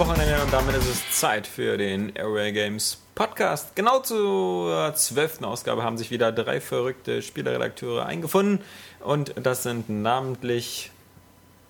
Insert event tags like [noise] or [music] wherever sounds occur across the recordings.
Wochenende und damit ist es Zeit für den Airway Games Podcast. Genau zur zwölften Ausgabe haben sich wieder drei verrückte Spieleredakteure eingefunden und das sind namentlich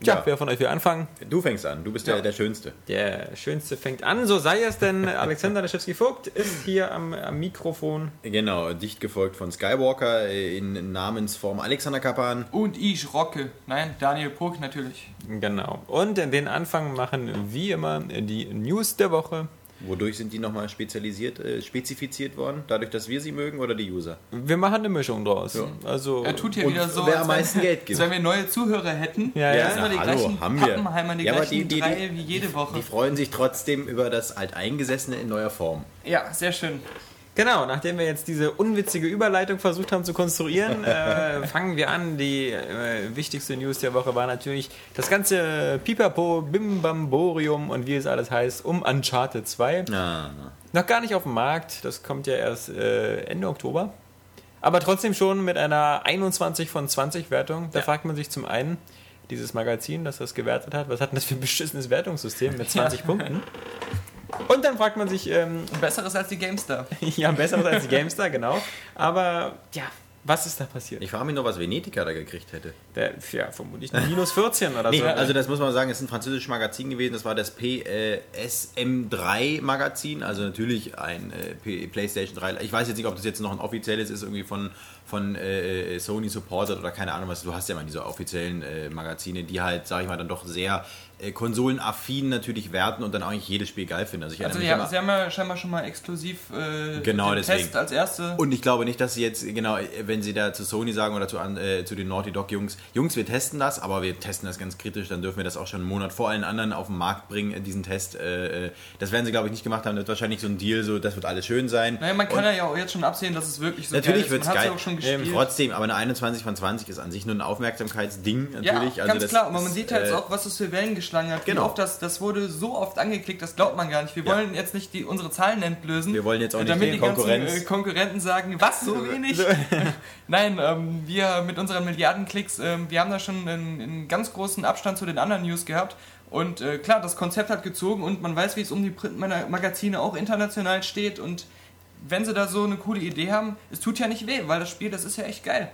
Tja, ja. wer von euch will anfangen? Du fängst an, du bist ja. der, der Schönste. Der Schönste fängt an, so sei es denn. Alexander Laschewski-Vogt ist hier am, am, Mikrofon. Genau, dicht gefolgt von Skywalker in Namensform Alexander Kapan. Und ich Rocke. Nein, Daniel Puck natürlich. Genau. Und den Anfang machen wie immer die News der Woche. Wodurch sind die nochmal spezialisiert, äh, spezifiziert worden? Dadurch, dass wir sie mögen oder die User? Wir machen eine Mischung draus. Ja. Also er tut ja wieder so, wer am meisten Geld gibt. wenn wir neue Zuhörer hätten. Ja, ja. ja. die hallo, gleichen haben wir. Die ja, gleichen die, die, drei wie jede Woche. Die freuen sich trotzdem über das Alteingesessene in neuer Form. Ja, sehr schön. Genau, nachdem wir jetzt diese unwitzige Überleitung versucht haben zu konstruieren, [laughs] äh, fangen wir an. Die äh, wichtigste News der Woche war natürlich das ganze Pipapo, Bimbamborium und wie es alles heißt, um Uncharted 2. Ah. Noch gar nicht auf dem Markt, das kommt ja erst äh, Ende Oktober. Aber trotzdem schon mit einer 21 von 20 Wertung. Da ja. fragt man sich zum einen, dieses Magazin, das das gewertet hat, was hat denn das für ein beschissenes Wertungssystem mit 20 ja. [laughs] Punkten? Und dann fragt man sich. Ähm, besseres als die GameStar. [laughs] ja, besseres als die GameStar, genau. Aber ja, was ist da passiert? Ich frage mich nur, was Venetica da gekriegt hätte. Der, ja, vermutlich minus 14 oder nee, so. Also das muss man sagen, es ist ein französisches Magazin gewesen. Das war das PSM3 Magazin. Also natürlich ein äh, PlayStation 3. Ich weiß jetzt nicht, ob das jetzt noch ein offizielles ist, irgendwie von, von äh, Sony supported oder keine Ahnung was. Du hast ja mal diese offiziellen äh, Magazine, die halt, sage ich mal, dann doch sehr äh, konsolenaffin natürlich werten und dann eigentlich jedes Spiel geil finden. Also, also ja, sie haben ja scheinbar schon mal exklusiv äh, genau, den Test als erste. Und ich glaube nicht, dass sie jetzt, genau, wenn sie da zu Sony sagen oder zu, äh, zu den Naughty Dog Jungs, Jungs, wir testen das, aber wir testen das ganz kritisch, dann dürfen wir das auch schon einen Monat vor allen anderen auf den Markt bringen, äh, diesen Test. Äh, äh, das werden sie, glaube ich, nicht gemacht haben. Das wird wahrscheinlich so ein Deal, so, das wird alles schön sein. Naja, man kann und ja auch jetzt schon absehen, dass es wirklich so Natürlich wird es geil. Ähm, trotzdem, aber eine 21 von 20 ist an sich nur ein Aufmerksamkeitsding, natürlich. Ja, also ganz das, klar, aber man sieht halt auch, was es für Wellen geschlagen hat, genau. wie oft das das, wurde so oft angeklickt, das glaubt man gar nicht. Wir ja. wollen jetzt nicht die, unsere Zahlen entblößen. Wir wollen jetzt auch nicht damit die Konkurrenz. Ganzen, äh, Konkurrenten sagen, was, so [laughs] wenig? [laughs] Nein, ähm, wir mit unseren Milliardenklicks, ähm, wir haben da schon einen, einen, ganz großen Abstand zu den anderen News gehabt. Und äh, klar, das Konzept hat gezogen und man weiß, wie es um die Printmagazine auch international steht. Und wenn sie da so eine coole Idee haben, es tut ja nicht weh, weil das Spiel, das ist ja echt geil.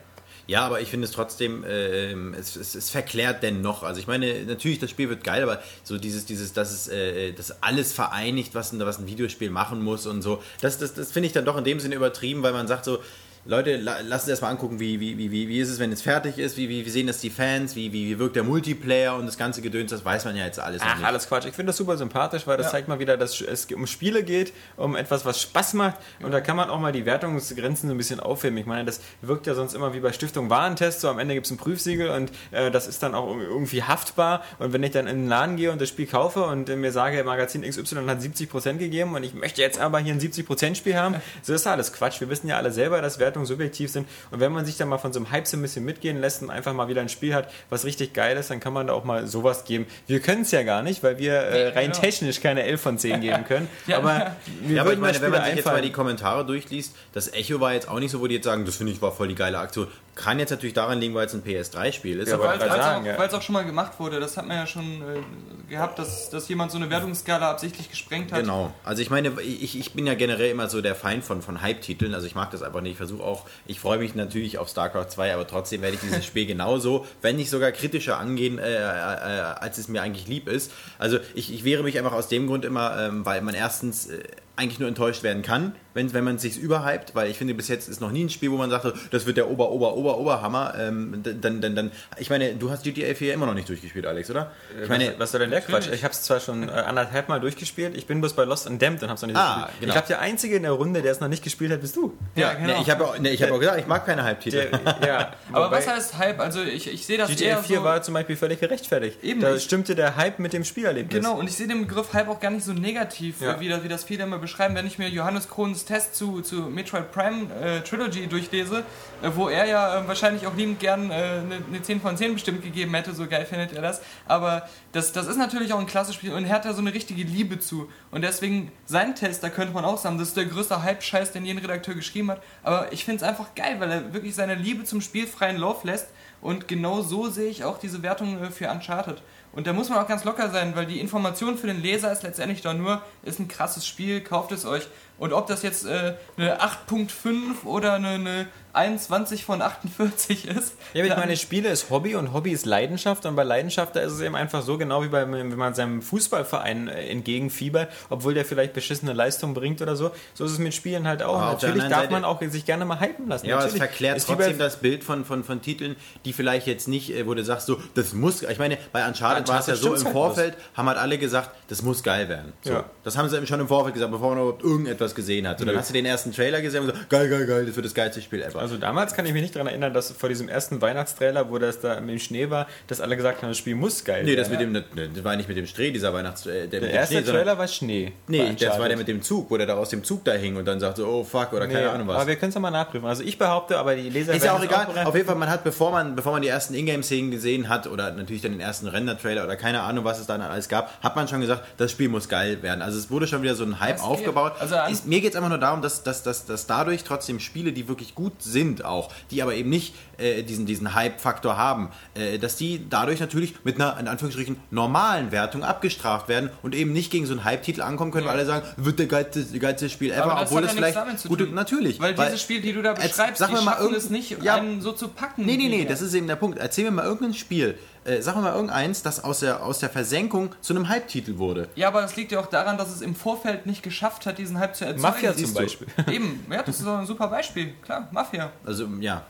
Ja, aber ich finde es trotzdem, äh, es, es, es, verklärt dennoch. Also ich meine, natürlich, das Spiel wird geil, aber so dieses, dieses, dass es äh, das alles vereinigt, was was ein Videospiel machen muss und so, das, das, das finde ich dann doch in dem Sinne übertrieben, weil man sagt so, Leute, lasst uns erstmal angucken, wie, wie, wie, wie ist es, wenn es fertig ist, wie, wie, wie sehen das die Fans, wie, wie, wie wirkt der Multiplayer und das ganze Gedöns, das weiß man ja jetzt alles Ach, alles Quatsch. Ich finde das super sympathisch, weil das ja. zeigt mal wieder, dass es um Spiele geht, um etwas, was Spaß macht und da kann man auch mal die Wertungsgrenzen so ein bisschen aufheben. Ich meine, das wirkt ja sonst immer wie bei Stiftung Warentest, so am Ende gibt es ein Prüfsiegel und äh, das ist dann auch irgendwie haftbar und wenn ich dann in den Laden gehe und das Spiel kaufe und äh, mir sage, Magazin XY hat 70% gegeben und ich möchte jetzt aber hier ein 70% Spiel haben, [laughs] so ist alles Quatsch. Wir wissen ja alle selber, dass Wertungen subjektiv sind und wenn man sich dann mal von so einem Hype so ein bisschen mitgehen lässt und einfach mal wieder ein Spiel hat, was richtig geil ist, dann kann man da auch mal sowas geben. Wir können es ja gar nicht, weil wir äh, rein genau. technisch keine 11 von 10 geben [laughs] können. ja. Aber, ja, aber ich meine, wenn man sich jetzt mal die Kommentare durchliest, das Echo war jetzt auch nicht so, wo die jetzt sagen, das finde ich war voll die geile Aktion. Kann jetzt natürlich daran liegen, weil es ein PS3-Spiel ist. Ja, weil es auch, auch, schon mal gemacht wurde. Das hat man ja schon äh, gehabt, dass, dass jemand so eine Wertungsskala absichtlich gesprengt hat. Genau. Also ich meine, ich, ich bin ja generell immer so der Feind von, von Hype-Titeln. Also ich mag das einfach nicht. Ich versuche auch, ich freue mich natürlich auf StarCraft 2, aber trotzdem werde ich dieses [laughs] Spiel genauso, wenn nicht sogar kritischer angehen, äh, äh, äh, als es mir eigentlich lieb ist. Also ich, ich wehre mich einfach aus dem Grund immer, ähm, weil man erstens äh, eigentlich nur enttäuscht werden kann, wenn, wenn man es sich überhypt, weil ich finde, bis jetzt ist noch nie ein Spiel, wo man sagt, das wird der Ober, Ober, Ober, Oberhammer. Ähm, dann, dann, dann, ich meine, du hast GTA 4 immer noch nicht durchgespielt, Alex, oder? Ich meine, was, was soll denn der Quatsch? Ich habe es zwar schon äh, anderthalb Mal durchgespielt, ich bin bloß bei Lost and Damned und habe es noch nicht ah, gespielt. Genau. Ich glaube, der Einzige in der Runde, der es noch nicht gespielt hat, bist du. Ja, genau. Nee, ich habe auch, nee, hab auch gesagt, ich mag keine Hype-Titel. Ja, [laughs] aber was heißt Hype? Also ich, ich sehe das GTA 4 so war zum Beispiel völlig gerechtfertigt. Eben. Da stimmte der Hype mit dem Spielerlebnis. Genau, und ich sehe den Begriff Hype auch gar nicht so negativ, ja. wie, das, wie das viele immer beschreiben. Wenn ich mir Johannes Krohns Test zu, zu Metroid Prime äh, Trilogy durchlese, äh, wo er ja äh, wahrscheinlich auch liebend gern eine, äh, eine 10 von 10 bestimmt gegeben hätte, so geil findet er das. Aber das, das ist natürlich auch ein klasse Spiel und er hat da so eine richtige Liebe zu. Und deswegen, sein Test, da könnte man auch sagen, das ist der größte Hype-Scheiß, den jeden Redakteur geschrieben hat. Aber ich finde es einfach geil, weil er wirklich seine Liebe zum Spiel freien Lauf lässt. Und genau so sehe ich auch diese Wertung äh, für Uncharted. Und da muss man auch ganz locker sein, weil die Information für den Leser ist letztendlich doch nur, ist ein krasses Spiel, kauft es euch. Und ob das jetzt äh, eine 8.5 oder eine, eine 21 von 48 [laughs] ist. Ja, aber ich meine, Spiele ist Hobby und Hobby ist Leidenschaft und bei Leidenschaft da ist es eben einfach so, genau wie bei, wenn man seinem Fußballverein äh, entgegenfiebert, obwohl der vielleicht beschissene Leistung bringt oder so, so ist es mit Spielen halt auch. Der Natürlich darf man auch sich gerne mal hypen lassen. Ja, aber es Natürlich. verklärt Ist trotzdem das Bild von, von, von Titeln, die vielleicht jetzt nicht, äh, wo du sagst, so, das muss, ich meine, bei Uncharted Bei war es ja Uncharted so, im halt Vorfeld haben halt alle gesagt, das muss geil werden. So, Ja. Das haben sie eben schon im Vorfeld gesagt, bevor man überhaupt irgendetwas gesehen hat. So, dann hast du den ersten Trailer gesehen und gesagt, geil, geil, geil, das wird das geilste Spiel ever. Also damals kann ich mich nicht daran erinnern, dass vor diesem ersten Weihnachtstrailer, wo das da mit dem Schnee war, dass alle gesagt haben, das Spiel muss geil nee, das werden. mit dem, ne, das war nicht mit dem Streh, dieser Weihnachts... Äh, der, Der erste Schnee, Trailer war Schnee. Nee, das Uncharted. war der mit dem Zug, wo der da aus dem Zug da hing und dann sagte, oh fuck, oder keine Nee, Ahnung was. Aber wir können es ja mal nachprüfen. Also ich behaupte, aber die Leser Ist ja auch egal. bereiten. Auf jeden Fall, man hat, bevor man, bevor man die ersten Ingame-Szenen gesehen hat oder natürlich dann den ersten Render-Trailer oder keine Ahnung, was es dann alles gab, hat man schon gesagt, das Spiel muss geil werden. Also es wurde schon wieder so ein Hype Das aufgebaut. Also an- ist, mir geht es einfach nur darum, dass, dass, dass, dass dadurch trotzdem Spiele, die wirklich gut sind auch, die aber eben nicht äh, diesen, diesen Hype-Faktor haben, äh, dass die dadurch natürlich mit einer, in Anführungsstrichen, normalen Wertung abgestraft werden und eben nicht gegen so einen Hype-Titel ankommen können, weil alle sagen, wird der geilste, geilste Spiel ever, Aber das obwohl es ja vielleicht gute, natürlich. Weil, diese Spiele, die du da beschreibst, sag die mir mal schaffen es nicht, Ja. einen so zu packen. Nee, nee, nee, das ist eben der Punkt. Erzähl mir mal irgendein Spiel, äh, sag mir mal irgendeins, das aus der, aus der Versenkung zu einem Hype-Titel wurde. Ja, aber das liegt ja auch daran, dass es im Vorfeld nicht geschafft hat, diesen Hype zu erzeugen. Mafia zum? Beispiel. [laughs] Eben, ja, das ist doch ein super Beispiel. Klar, Mafia. Also, ja,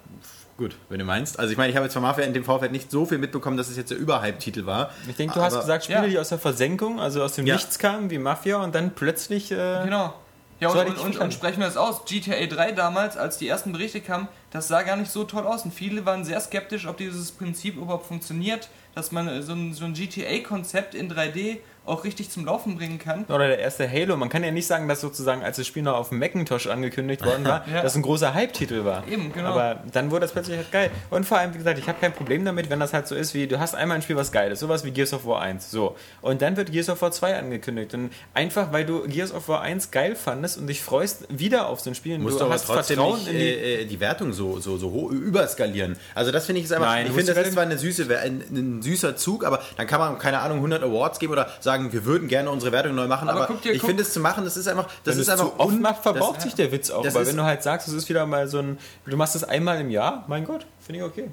gut, wenn du meinst. Also, ich meine, ich habe jetzt von Mafia in dem Vorfeld nicht so viel mitbekommen, dass es jetzt der Überhype-Titel war. Ich denke, du hast gesagt, Spiele, ja. die aus der Versenkung, also aus dem Ja. Nichts kamen, wie Mafia und dann plötzlich. Äh, Genau. Ja, und, und, und, sprechen wir das aus. GTA 3 damals, als die ersten Berichte kamen, das sah gar nicht so toll aus. Und viele waren sehr skeptisch, ob dieses Prinzip überhaupt funktioniert, dass man äh, so ein, so ein GTA-Konzept in 3D auch richtig zum Laufen bringen kann. Oder der erste Halo. Man kann ja nicht sagen, dass sozusagen, als das Spiel noch auf dem Macintosh angekündigt worden war, [laughs] Ja. das ein großer Hype-Titel war. Eben, genau. Aber dann wurde das plötzlich halt geil. Und vor allem, wie gesagt, ich habe kein Problem damit, wenn das halt so ist, wie du hast einmal ein Spiel, was geil ist. Sowas wie Gears of War 1. So. Und dann wird Gears of War 2 angekündigt. Und einfach, weil du Gears of War 1 geil fandest und dich freust wieder auf so ein Spiel und musst du aber hast trotzdem Vertrauen nicht in die. äh, äh, die Wertung so, so, so hoch überskalieren. Also das finde ich ist einfach, Nein, ich finde, das ist zwar eine süße, ein, ein süßer Zug, aber dann kann man, keine Ahnung, 100 Awards geben oder sagen, wir würden gerne unsere Wertung neu machen, Aber aber, guck dir- ich finde es zu machen, das ist einfach, das wenn ist einfach zu oft macht, verbraucht das- sich der Witz auch. das Aber ist- wenn du halt sagst, es ist wieder mal so ein. Du machst es einmal im Jahr, mein Gott, finde ich okay.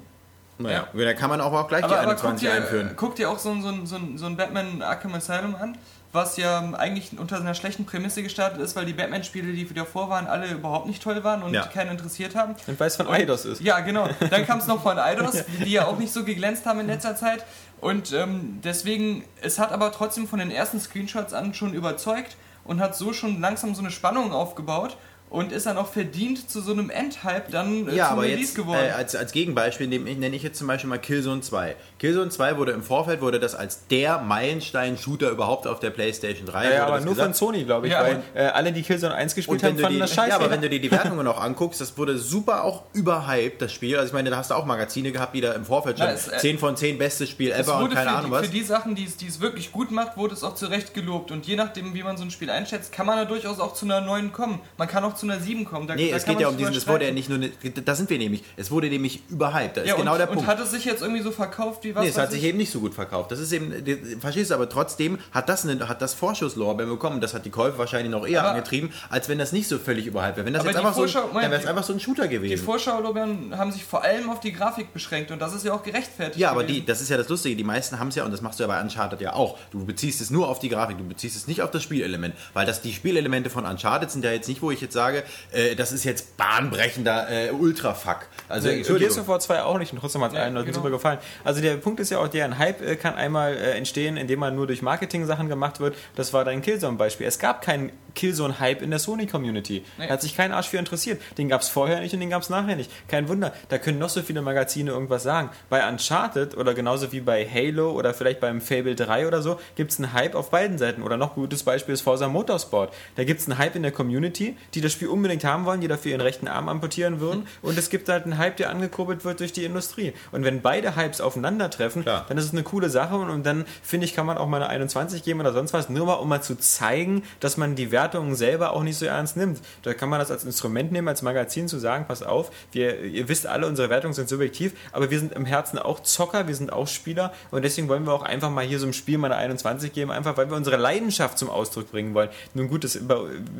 Naja, da kann man auch, auch gleich Aber, die aber guck, 21 dir, einführen. guck dir auch so ein, so, ein, so, ein, so ein Batman Arkham Asylum an, was ja eigentlich unter einer schlechten Prämisse gestartet ist, weil die Batman-Spiele, die davor waren, alle überhaupt nicht toll waren und Ja. keinen interessiert haben. Und weil es von Eidos ist. Ja, genau. Dann kam es noch von Eidos, [laughs] die ja auch nicht so geglänzt haben in letzter Zeit. Und ähm, deswegen, es hat aber trotzdem von den ersten Screenshots an schon überzeugt und hat so schon langsam so eine Spannung aufgebaut und ist dann auch verdient zu so einem Endhype dann äh, Ja, zum aber Release jetzt geworden. äh, als, als Gegenbeispiel nehme ich, nenne ich jetzt zum Beispiel mal Killzone 2. Killzone 2 wurde im Vorfeld wurde das als der Meilenstein-Shooter überhaupt auf der PlayStation 3. Ja, aber nur gesagt. von Sony, glaube ich, Ja, weil äh, alle, die Killzone 1 gespielt haben, fanden die, das scheiße. ja, aber wenn du dir die Wertungen noch anguckst, das wurde super auch überhyped, das Spiel. Also ich meine, da hast du auch Magazine gehabt, die da im Vorfeld schon Ja, es, äh, 10 von 10 bestes Spiel Es ever und keine für, Ahnung die, was. für die Sachen, die es, die es wirklich gut macht, wurde es auch zu Recht gelobt. Und je nachdem, wie man so ein Spiel einschätzt, kann man da durchaus auch zu einer 9 kommen. Man kann auch zu einer 7 kommen. Da, Nee, da es geht ja um diesen, es wurde ja nicht nur, eine, da sind wir nämlich, es wurde nämlich überhyped, da ist Ja, genau und, der und Punkt. hat es sich jetzt irgendwie so verkauft wie was? Nee, es hat sich ich? eben nicht so gut verkauft. Das ist eben, die- verstehst du, aber trotzdem hat das, eine, hat das Vorschusslorbeeren bekommen. Das hat die Käufe wahrscheinlich noch eher Aber- angetrieben, als wenn das nicht so völlig überhyped wäre. Wenn das jetzt die einfach so, ein- Vorschau- dann Moment, wäre es die- einfach so ein Shooter Die gewesen. Vorschau-Lorbeeren haben sich vor allem auf die Grafik beschränkt und das ist ja auch gerechtfertigt. Ja, aber die, das ist ja das Lustige, die meisten haben es ja, und das machst du ja bei Uncharted ja auch. Du beziehst es nur auf die Grafik, du beziehst es nicht auf das Spielelement. Weil das, die Spielelemente von Uncharted sind ja jetzt nicht, wo ich jetzt sage, äh, das ist jetzt bahnbrechender äh, Ultrafuck. Also, Gears Entschuldigung. of War 2 auch nicht und trotzdem hat es Ja, Leuten genau. super gefallen. Also der Punkt ist ja auch der, ein Hype äh, kann einmal äh, entstehen, indem man nur durch Marketing-Sachen gemacht wird. Das war dein Killzone-Beispiel. Es gab keinen Killzone-Hype in der Sony-Community. Nee. Da hat sich kein Arsch für interessiert. Den gab es vorher nicht und den gab es nachher nicht. Kein Wunder, da können noch so viele Magazine irgendwas sagen. Bei Uncharted oder genauso wie bei Halo oder vielleicht beim Fable 3 oder so, gibt es einen Hype auf beiden Seiten. Oder noch ein gutes Beispiel ist Forza Motorsport. Da gibt es einen Hype in der Community, die das Spiel unbedingt haben wollen, die dafür ihren rechten Arm amputieren würden. Und es gibt halt einen Hype, der angekurbelt wird durch die Industrie. Und wenn beide Hypes aufeinandertreffen, Klar. dann ist es eine coole Sache. Und, und dann, finde ich, kann man auch mal eine 21 geben oder sonst was, nur mal, um mal zu zeigen, dass man die Werte Wertungen selber auch nicht so ernst nimmt. Da kann man das als Instrument nehmen, als Magazin zu sagen, pass auf, wir, ihr wisst alle, unsere Wertungen sind subjektiv, aber wir sind im Herzen auch Zocker, wir sind auch Spieler und deswegen wollen wir auch einfach mal hier so ein Spiel mal eine 21 geben, einfach weil wir unsere Leidenschaft zum Ausdruck bringen wollen. Nun gut, das,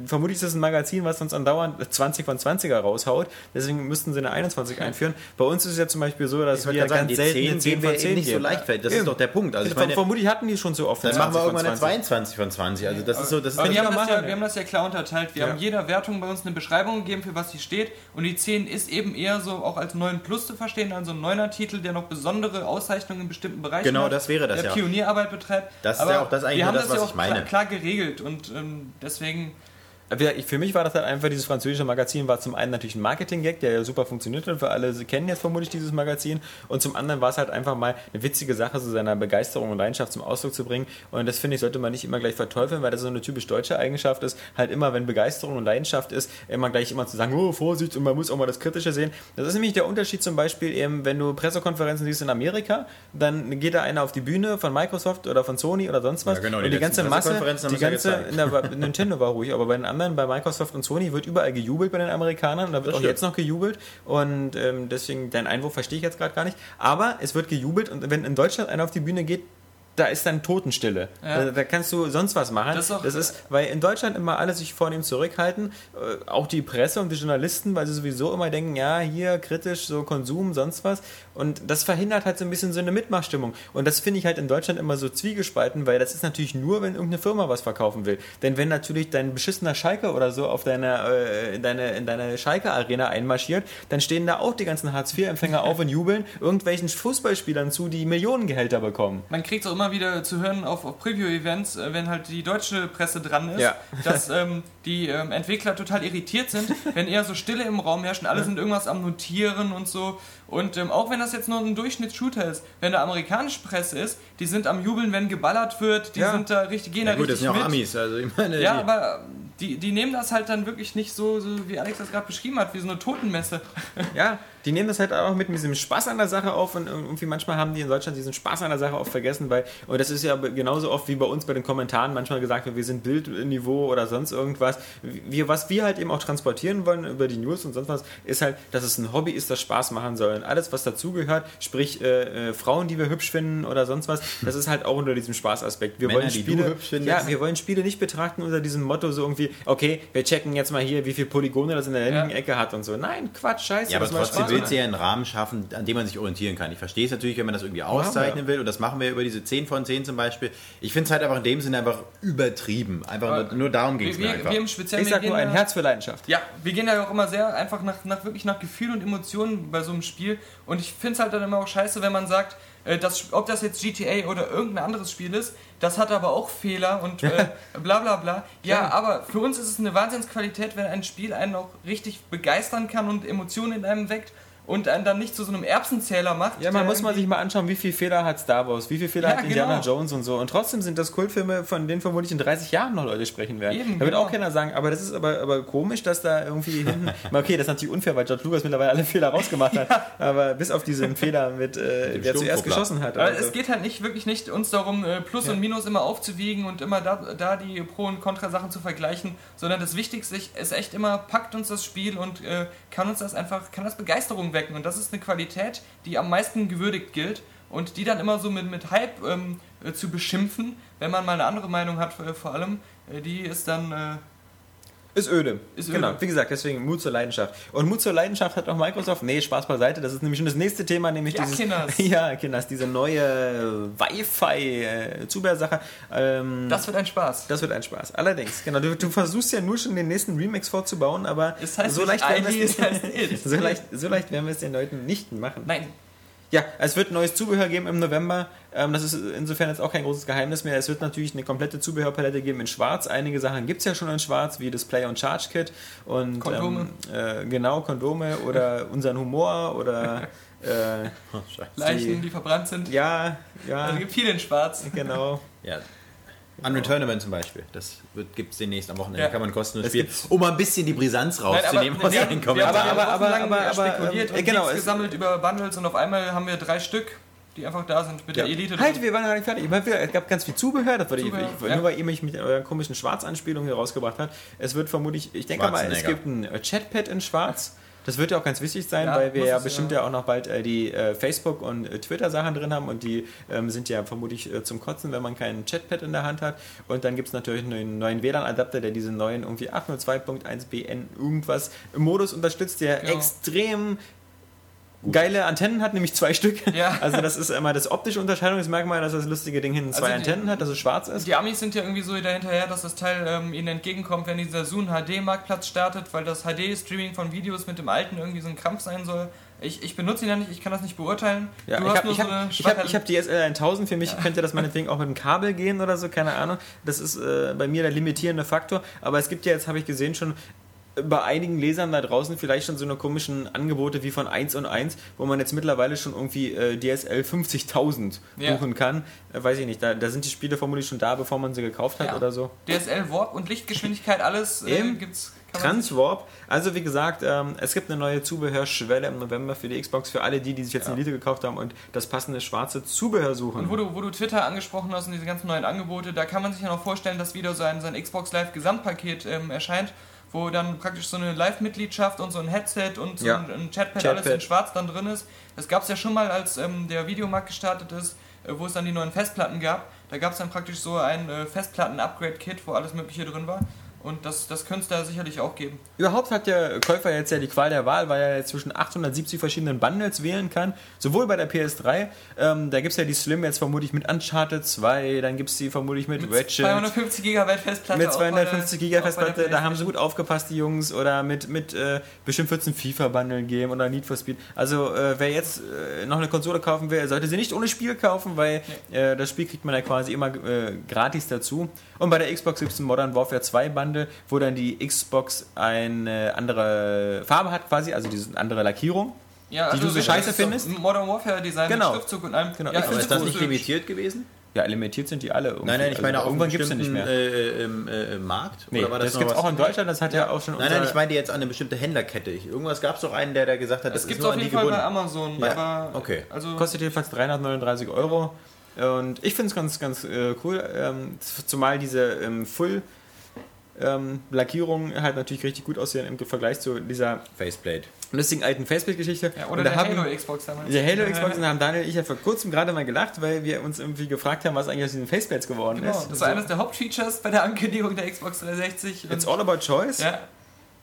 vermutlich ist das ein Magazin, was uns andauernd 20 von 20er raushaut, deswegen müssten sie eine 21 einführen. Bei uns ist es ja zum Beispiel so, dass wir ganz selten eine 10 von 10 nicht geben. so leicht fällt. Das eben. ist doch der Punkt. Also ich meine, vermutlich hatten die schon so oft. Dann machen wir irgendwann eine 22 von 20. Also das ist so, das ist ja, wir haben das ja klar unterteilt. Wir ja. haben jeder Wertung bei uns eine Beschreibung gegeben, für was sie steht. Und die 10 ist eben eher so auch als 9 Plus zu verstehen, also ein neuner Titel, der noch besondere Auszeichnungen in bestimmten Bereichen genau, hat. Genau, das wäre das der ja. Pionierarbeit betreibt. Das ist ja auch das eigentlich nur das, was ja ich meine. Klar, klar geregelt und ähm, deswegen für mich war das halt einfach, dieses französische Magazin war zum einen natürlich ein Marketing-Gag, der ja super funktioniert und für alle kennen jetzt vermutlich dieses Magazin. Und zum anderen war es halt einfach mal eine witzige Sache, so seiner Begeisterung und Leidenschaft zum Ausdruck zu bringen. Und das finde ich, sollte man nicht immer gleich verteufeln, weil das so eine typisch deutsche Eigenschaft ist, halt immer, wenn Begeisterung und Leidenschaft ist, immer gleich immer zu sagen, oh, Vorsicht und man muss auch mal das Kritische sehen. Das ist nämlich der Unterschied zum Beispiel eben, wenn du Pressekonferenzen siehst in Amerika, dann geht da einer auf die Bühne von Microsoft oder von Sony oder sonst was ja, genau, und die, ganze Masse, die ganze, ja Nintendo war ruhig, aber bei den anderen, [laughs] bei Microsoft und Sony wird überall gejubelt bei den Amerikanern und da wird das auch stimmt. jetzt noch gejubelt und ähm, deswegen deinen Einwurf verstehe ich jetzt gerade gar nicht. Aber es wird gejubelt und wenn in Deutschland einer auf die Bühne geht, da ist dann Totenstille. Ja. Da, da, kannst du sonst was machen. Das, das, ist, weil in Deutschland immer alle sich vornehm zurückhalten, äh, auch die Presse und die Journalisten, weil sie sowieso immer denken, ja, hier kritisch, so Konsum, sonst was. Und das verhindert halt so ein bisschen so eine Mitmachstimmung. Und das finde ich halt in Deutschland immer so zwiegespalten, weil das ist natürlich nur, wenn irgendeine Firma was verkaufen will. Denn wenn natürlich dein beschissener Schalke oder so auf deine, äh, in deine, in deine Schalke-Arena einmarschiert, dann stehen da auch die ganzen Hartz-IV-Empfänger auf und jubeln irgendwelchen Fußballspielern zu, die Millionengehälter bekommen. Man kriegt es auch immer wieder zu hören auf, auf Preview-Events, äh, wenn halt die deutsche Presse dran ist, ja. dass ähm, [laughs] die ähm, Entwickler total irritiert sind, [laughs] wenn eher so Stille im Raum herrscht und alle sind irgendwas am Notieren und so. Und ähm, auch wenn das jetzt nur ein Durchschnittsshooter ist, wenn da amerikanische Presse ist, die sind am Jubeln, wenn geballert wird, die ja. sind da richtig, gehen ja, da gut, richtig das sind ja auch Amis, also ich meine... Ja, aber die, die nehmen das halt dann wirklich nicht so, so wie Alex das gerade beschrieben hat, wie so eine Totenmesse. [laughs] Ja, die nehmen das halt auch mit diesem Spaß an der Sache auf und irgendwie manchmal haben die in Deutschland diesen Spaß an der Sache oft vergessen, weil, und das ist ja genauso oft wie bei uns bei den Kommentaren manchmal gesagt wird, wir sind Bildniveau oder sonst irgendwas. Wir, was wir halt eben auch transportieren wollen über die News und sonst was, ist halt, dass es ein Hobby ist, das Spaß machen soll. Und alles, was dazugehört, sprich äh, äh, Frauen, die wir hübsch finden oder sonst was, das ist halt auch unter diesem Spaßaspekt. Wir Männer, wollen Spiele, ja, wir wollen Spiele nicht betrachten unter diesem Motto so irgendwie, okay, wir checken jetzt mal hier, wie viele Polygone das in der linken ja. Ecke hat und so. Nein, Quatsch, scheiße. Ja, aber trotzdem will sie ja einen Rahmen schaffen, an dem man sich orientieren kann. Ich verstehe es natürlich, wenn man das irgendwie auszeichnen will und das machen wir über diese 10 von 10 zum Beispiel. Ich finde es halt einfach in dem Sinne einfach übertrieben. Einfach nur, nur darum geht es mir einfach. Wir im Speziellen, ich sag nur ein Herz für Leidenschaft. Ja, wir gehen ja auch immer sehr einfach nach, nach wirklich nach Gefühl und Emotionen bei so einem Spiel und ich finde es halt dann immer auch scheiße, wenn man sagt, das, ob das jetzt GTA oder irgendein anderes Spiel ist, das hat aber auch Fehler und äh, bla bla bla. Ja, aber für uns ist es eine Wahnsinnsqualität, wenn ein Spiel einen auch richtig begeistern kann und Emotionen in einem weckt und einen dann nicht zu so einem Erbsenzähler macht. Ja, man muss mal sich mal anschauen, wie viel Fehler hat Star Wars, wie viel Fehler ja, hat Indiana genau. Jones und so. Und trotzdem sind das Kultfilme, von denen vermutlich in 30 Jahren noch Leute sprechen werden. Eben, da wird genau. auch keiner sagen, aber das ist aber, aber komisch, dass da irgendwie hinten. [laughs] okay, das ist natürlich unfair, weil George Lucas mittlerweile alle Fehler rausgemacht hat. ja. Aber bis auf diesen Fehler mit, äh, wer zuerst geschossen hat. Aber also. es geht halt nicht wirklich nicht uns darum, äh, Plus ja. und Minus immer aufzuwiegen und immer da, da die Pro- und Contra-Sachen zu vergleichen, sondern das Wichtigste ist echt immer, packt uns das Spiel und äh, kann uns das einfach, kann das Begeisterung wecken. Und das ist eine Qualität die am meisten gewürdigt gilt und die dann immer so mit, mit Hype ähm, äh, zu beschimpfen, wenn man mal eine andere Meinung hat, äh, vor allem, äh, die ist dann. Äh, ist öde. Ist öde. Genau, wie gesagt, deswegen Mut zur Leidenschaft. Und Mut zur Leidenschaft hat auch Microsoft. Nee, Spaß beiseite. Das ist nämlich schon das nächste Thema, nämlich ja, dieses. Kinders. [laughs] Ja, Kinders, diese neue Wi-Fi-Zubehörsache. Ähm, das wird ein Spaß. Das wird ein Spaß. Allerdings, genau. Du, du, versuchst ja nur schon den nächsten Remix vorzubauen, aber das heißt so, leicht werden es, heißt so, [laughs] leicht, so leicht werden wir es den Leuten nicht machen. Nein, ja, es wird neues Zubehör geben im November. Ähm, das ist insofern jetzt auch kein großes Geheimnis mehr. Es wird natürlich eine komplette Zubehörpalette geben in Schwarz. Einige Sachen gibt es ja schon in Schwarz, wie das Play- und Charge-Kit. Und, Kondome. Ähm, äh, genau, Kondome oder [laughs] unseren Humor oder [laughs] äh, Leichen, die verbrannt sind. Ja, ja. Also, es gibt viel in Schwarz. Genau. ja, Unreturnable zum Beispiel. Das gibt es demnächst am Wochenende. Ja. kann man kostenlos spielen, um ein bisschen die Brisanz rauszunehmen aus den Kommentaren. Aber, aber, aber, aber, aber, spekuliert ähm, und genau, gesammelt über Bundles und auf einmal haben wir drei Stück die einfach da sind mit ja. der Elite. Halt, wir waren noch nicht fertig. Es gab ganz viel Zubehör, das Zubehör, ich, ich, ja. nur weil ihr mich mit eurer komischen Schwarzanspielung hier rausgebracht habt. Es wird vermutlich, ich denke mal, es gibt ein Chatpad in Schwarz. Das wird ja auch ganz wichtig sein, ja, weil wir ja bestimmt ja. auch noch bald äh, die äh, Facebook- und äh, Twitter-Sachen drin haben und die ähm, sind ja vermutlich äh, zum Kotzen, wenn man keinen Chatpad in der Hand hat. Und dann gibt es natürlich einen neuen WLAN-Adapter, der diesen neuen irgendwie 802.1bn irgendwas im Modus unterstützt, der genau. extrem geile Antennen hat, nämlich zwei Stück. Ja. [laughs] Also das ist immer das optische Unterscheidungsmerkmal, dass das lustige Ding hinten zwei also die, Antennen hat, dass es schwarz ist. Die Amis sind ja irgendwie so dahinterher, dass das Teil ähm, ihnen entgegenkommt, wenn dieser Zoom HD-Marktplatz startet, weil das HD-Streaming von Videos mit dem alten irgendwie so ein Krampf sein soll. Ich, ich benutze ihn ja nicht, ich kann das nicht beurteilen. Ja, du ich habe so hab, hab, hab die SL1000, für mich ja. könnte das meinetwegen auch mit dem Kabel gehen oder so, keine Ahnung. Das ist äh, bei mir der limitierende Faktor. Aber es gibt ja jetzt, habe ich gesehen, schon bei einigen Lesern da draußen vielleicht schon so eine komischen Angebote wie von 1 und 1, wo man jetzt mittlerweile schon irgendwie äh, DSL 50.000 ja. buchen kann. Äh, weiß ich nicht, da, da, sind die Spiele vermutlich schon da, bevor man sie gekauft hat ja. oder so. DSL Warp und Lichtgeschwindigkeit, alles äh, gibt's. Transwarp. Also wie gesagt, ähm, es gibt eine neue Zubehörschwelle im November für die Xbox für alle die, die sich jetzt ja. eine Elite gekauft haben und das passende schwarze Zubehör suchen. Und wo du, wo du Twitter angesprochen hast und diese ganzen neuen Angebote, da kann man sich ja noch vorstellen, dass wieder sein, sein Xbox Live Gesamtpaket ähm, erscheint wo dann praktisch so eine Live-Mitgliedschaft und so ein Headset und so ja. ein, ein Chatpad, Chatpad, alles in schwarz dann drin ist. Das gab es ja schon mal, als ähm, der Videomarkt gestartet ist, äh, wo es dann die neuen Festplatten gab. Da gab es dann praktisch so ein äh, Festplatten-Upgrade-Kit, wo alles mögliche drin war. Und das, das könnte es da sicherlich auch geben. Überhaupt hat der Käufer jetzt ja die Qual der Wahl, weil er jetzt zwischen 870 verschiedenen Bundles wählen kann. Sowohl bei der PS3, ähm, da gibt es ja die Slim jetzt vermutlich mit Uncharted 2, dann gibt es die vermutlich mit, mit Ratchet. 250 GB Festplatte. Mit 250 GB Festplatte, da haben sie gut aufgepasst, die Jungs. Oder mit, mit äh, bestimmt 14 FIFA-Bundle geben oder Need for Speed. Also äh, wer jetzt äh, noch eine Konsole kaufen will, sollte sie nicht ohne Spiel kaufen, weil ja. das Spiel kriegt man ja quasi immer äh, gratis dazu. Und bei der Xbox gibt es ein Modern Warfare 2 Bundle, wo dann die Xbox eine andere Farbe hat quasi, also diese andere Lackierung. Ja, also die du so scheiße findest. Modern Warfare Design genau. mit Schriftzug und allem. Genau. Ja, aber ist das nicht limitiert gewesen? Ja, limitiert sind die alle. Irgendwie. Nein, nein, ich meine, also, irgendwann gibt es sie nicht mehr. Äh, im äh, Markt? Nee, das, das gibt es auch in Deutschland, das hat ja, ja auch schon. Nein, nein, ich meine jetzt an eine bestimmte Händlerkette. Irgendwas gab es doch einen, der da gesagt hat, das, das gibt es auf jeden Fall gebunden. bei Amazon. Ja. Aber okay. Also Kostet jedenfalls 339 Euro. Und ich finde es ganz, ganz äh, cool, ähm, zumal diese ähm, Full- ähm, Lackierungen halt natürlich richtig gut aussehen im Vergleich zu dieser Faceplate. Lustigen alten Faceplate-Geschichte. Ja, oder der Halo Xbox damals. Der Halo Xbox, und haben Daniel und ich ja vor kurzem gerade mal gelacht, weil wir uns irgendwie gefragt haben, was eigentlich aus diesen Faceplates geworden genau, ist. Das war eines der Hauptfeatures bei der Ankündigung der Xbox 360. It's all about choice. Ja,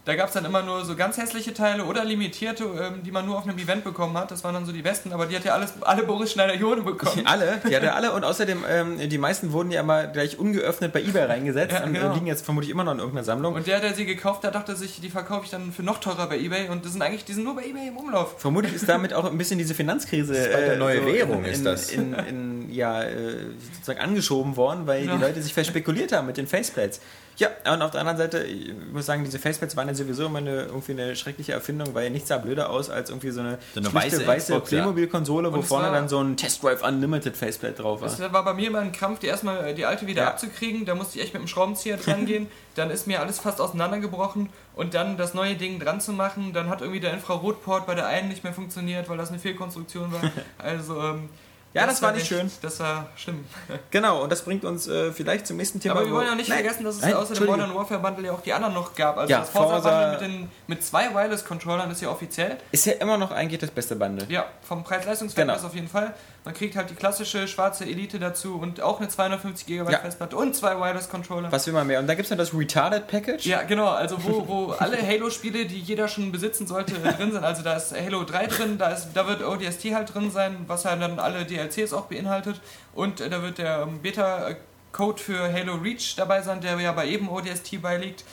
da gab es dann immer nur so ganz hässliche Teile oder limitierte, ähm, die man nur auf einem Event bekommen hat. Das waren dann so die besten, aber die hat ja alles, alle Boris Schneider-Jone bekommen. [laughs] alle? Die hatte alle und außerdem, ähm, die meisten wurden ja mal gleich ungeöffnet bei Ebay reingesetzt [laughs] ja, genau. und liegen jetzt vermutlich immer noch in irgendeiner Sammlung. Und der, der sie gekauft hat, dachte sich, die verkaufe ich dann für noch teurer bei Ebay und das sind eigentlich, die sind nur bei Ebay im Umlauf. Vermutlich ist damit auch ein bisschen diese Finanzkrise. Das äh, neue so Währung in, ist das. In, in, in, ja, äh, sozusagen angeschoben worden, weil ja. die Leute sich verspekuliert haben mit den Faceplates. Ja, und auf der anderen Seite, ich muss sagen, diese Facepads waren ja sowieso immer eine, irgendwie eine schreckliche Erfindung, weil nichts sah blöder aus als irgendwie so eine, so eine weiße, weiße Playmobil-Konsole, wo vorne dann so ein Test Drive Unlimited Faceplate drauf war. Das war bei mir immer ein Krampf, die erstmal die alte wieder ja. abzukriegen. Da musste ich echt mit dem Schraubenzieher [laughs] dran gehen. dann ist mir alles fast auseinandergebrochen und dann das neue Ding dran zu machen. Dann hat irgendwie der Infrarotport bei der einen nicht mehr funktioniert, weil das eine Fehlkonstruktion war. [laughs] Also, ähm, ja, das, das war nicht schön. Das war schlimm. [laughs] Genau, und das bringt uns äh, vielleicht zum nächsten Thema. Aber wir wollen ja nicht Nein. vergessen, dass es Nein, außer dem Modern Warfare Bundle ja auch die anderen noch gab. Also ja, das Forza, Forza Bundle mit, den, mit zwei Wireless-Controllern ist ja offiziell. Ist ja immer noch eigentlich das beste Bundle. Ja, vom Preis-Leistungsverhältnis genau. auf jeden Fall. Man kriegt halt die klassische schwarze Elite dazu und auch eine 250 GB ja. Festplatte und zwei Wireless-Controller. Was will man mehr? Und da gibt es dann das Retarded Package. Ja, genau. Also wo, wo [laughs] alle Halo-Spiele, die jeder schon besitzen sollte, [laughs] drin sind. Also da ist Halo 3 drin, da, ist, da wird ODST halt drin sein, was halt dann alle DLCs auch beinhaltet. Und äh, da wird der ähm, Beta-Code für Halo Reach dabei sein, der ja bei eben ODST beiliegt.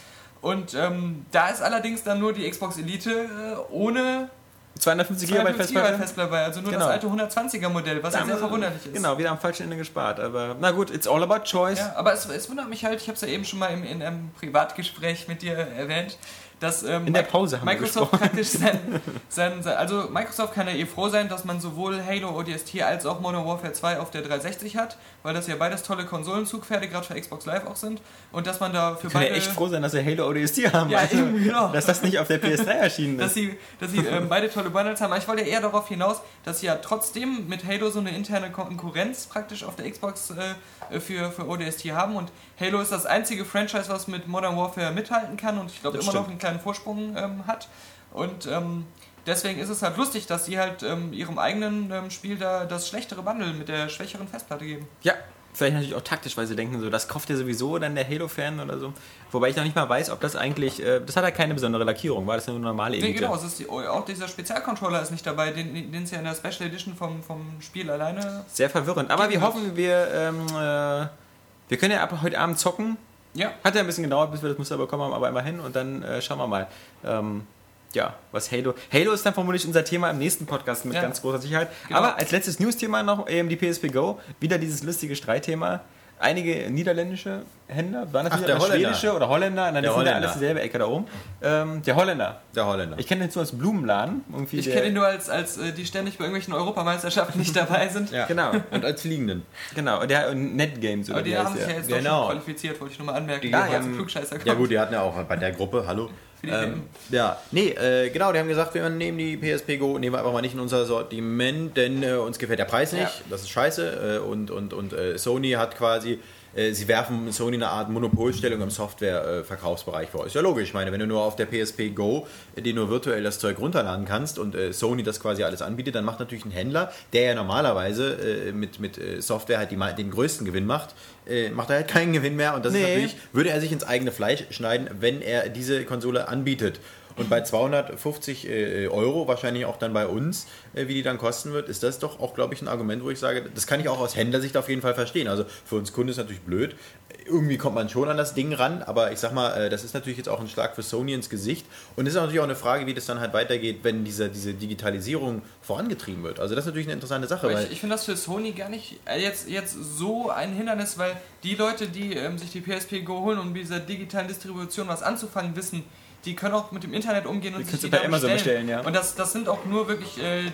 Und ähm, da ist allerdings dann nur die Xbox Elite äh, ohne 250 GB Festplatte. Festplatte also nur genau. das alte 120er Modell, was ja sehr verwunderlich ist. Genau, wieder am falschen Ende gespart. Aber na gut, it's all about choice. Ja, aber es, es wundert mich halt, ich habe es ja eben schon mal im, in einem Privatgespräch mit dir erwähnt, dass ähm, In der Pause haben wir Microsoft gesprochen. praktisch sein, [laughs] sein, sein, also Microsoft kann ja eh froh sein, dass man sowohl Halo ODST als auch Modern Warfare 2 auf der 360 hat, weil das ja beides tolle Konsolenzugpferde gerade für Xbox Live auch sind und dass man da für Kann ja beide echt froh sein, dass wir Halo ODST haben. Ja, also, eben, genau. Dass das nicht auf der PS3 [laughs] erschienen dass ist. sie, dass sie ähm, beide tolle Bundles haben. Aber ich wollte eher darauf hinaus, dass sie ja trotzdem mit Halo so eine interne Konkurrenz praktisch auf der Xbox äh, für, für ODST haben. Und Halo ist das einzige Franchise, was mit Modern Warfare mithalten kann und ich glaube immer noch stimmt. einen kleinen Vorsprung ähm, hat. Und ähm, deswegen ist es halt lustig, dass sie halt ähm, ihrem eigenen ähm, Spiel da das schlechtere Bundle mit der schwächeren Festplatte geben. Ja, vielleicht natürlich auch taktisch, weil sie denken, so, das kauft ja sowieso dann der Halo-Fan oder so. Wobei ich noch nicht mal weiß, ob das eigentlich, äh, das hat ja keine besondere Lackierung, war das eine normale Nee, Elite? genau, es ist die, auch dieser Spezialcontroller ist nicht dabei, den es ja in der Special Edition vom, vom Spiel alleine. Sehr verwirrend. Aber wir hoffen, wir, ähm, äh, wir können ja ab heute Abend zocken. Ja, Hat ja ein bisschen gedauert, bis wir das Muster bekommen haben, aber immerhin und dann äh, schauen wir mal. Ähm, ja, was Halo. Halo ist dann vermutlich unser Thema im nächsten Podcast mit Ja. ganz großer Sicherheit. Genau. Aber als letztes News-Thema noch eben die PSP Go. Wieder dieses lustige Streitthema. Einige niederländische Händler, waren das Ach, wieder der schwedische oder Holländer? Nein, das Der sind ja Holländer. alles dieselbe Ecke da oben. Ähm, der Holländer. Der Holländer. Ich kenne den so als Blumenladen. Irgendwie ich kenne ihn nur als, als äh, die ständig bei irgendwelchen Europameisterschaften nicht dabei sind. ja. Genau, Und als Fliegenden. genau. Und der Netgames oder Aber die haben sich ja jetzt doch Genau. schon qualifiziert, wollte ich nur mal anmerken. Die Die haben- Ja gut, die hatten ja auch bei der Gruppe, hallo. Ähm, ja, nee, äh, genau, die haben gesagt, wir nehmen die PSP Go, nehmen wir einfach mal nicht in unser Sortiment, denn äh, uns gefällt der Preis nicht, Ja. das ist scheiße. Äh, und und, und äh, Sony hat quasi, sie werfen Sony eine Art Monopolstellung im Software-Verkaufsbereich vor. Ist ja logisch, ich meine, wenn du nur auf der PSP Go äh, dir nur virtuell das Zeug runterladen kannst und äh, Sony das quasi alles anbietet, dann macht natürlich ein Händler, der ja normalerweise äh, mit, mit äh, Software halt die, den größten Gewinn macht, äh, macht er halt keinen Gewinn mehr und das ist Nee. natürlich würde er sich ins eigene Fleisch schneiden, wenn er diese Konsole anbietet. Und bei 250 äh, Euro, wahrscheinlich auch dann bei uns, äh, wie die dann kosten wird, ist das doch auch, glaube ich, ein Argument, wo ich sage, das kann ich auch aus Händlersicht auf jeden Fall verstehen. Also für uns Kunden ist natürlich blöd. Irgendwie kommt man schon an das Ding ran, aber ich sag mal, äh, das ist natürlich jetzt auch ein Schlag für Sony ins Gesicht. Und es ist natürlich auch eine Frage, wie das dann halt weitergeht, wenn diese, diese Digitalisierung vorangetrieben wird. Also das ist natürlich eine interessante Sache, Aber weil ich, ich finde das für Sony gar nicht äh, jetzt, jetzt so ein Hindernis, weil die Leute, die ähm, sich die PSP Go holen und mit dieser digitalen Distribution was anzufangen wissen, die können auch mit dem Internet umgehen und Die sich die bei da Amazon bestellen, ja. Und das, das sind auch nur wirklich äh,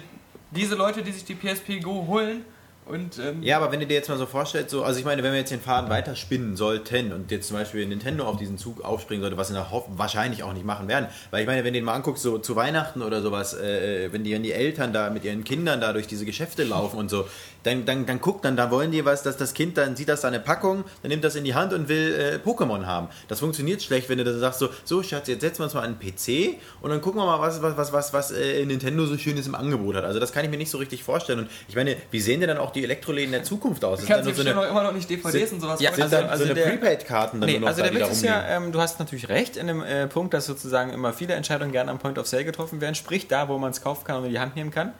diese Leute, die sich die PSP Go holen und ähm, Ja, aber wenn du dir jetzt mal so vorstellst, so, also ich meine, wenn wir jetzt den Faden weiter spinnen sollten und jetzt zum Beispiel Nintendo auf diesen Zug aufspringen sollte, was sie wahrscheinlich auch nicht machen werden, weil ich meine, wenn du den mal anguckst, so zu Weihnachten oder sowas, äh, wenn die, wenn die Eltern da mit ihren Kindern da durch diese Geschäfte laufen und so, dann, dann, dann guckt dann, da wollen die was, dass das Kind dann sieht das da eine Packung, dann nimmt das in die Hand und will äh, Pokémon haben. Das funktioniert schlecht, wenn du dann sagst so, so Schatz, jetzt setzen wir uns mal an den PC und dann gucken wir mal, was, was, was, was, was äh, Nintendo so schönes im Angebot hat. Also das kann ich mir nicht so richtig vorstellen. Und ich meine, wie sehen denn dann auch die Elektroläden der Zukunft aus? du Ist kannst dann bestimmt noch immer noch nicht DVDs und sowas Ja, sind dann also so eine Prepaid-Karten dann Nee, nur noch also da, der Witz ist ja, ähm, du hast natürlich recht in dem äh, Punkt, dass sozusagen immer viele Entscheidungen gerne am Point of Sale getroffen werden, sprich da, wo man es kaufen kann und in die Hand nehmen kann.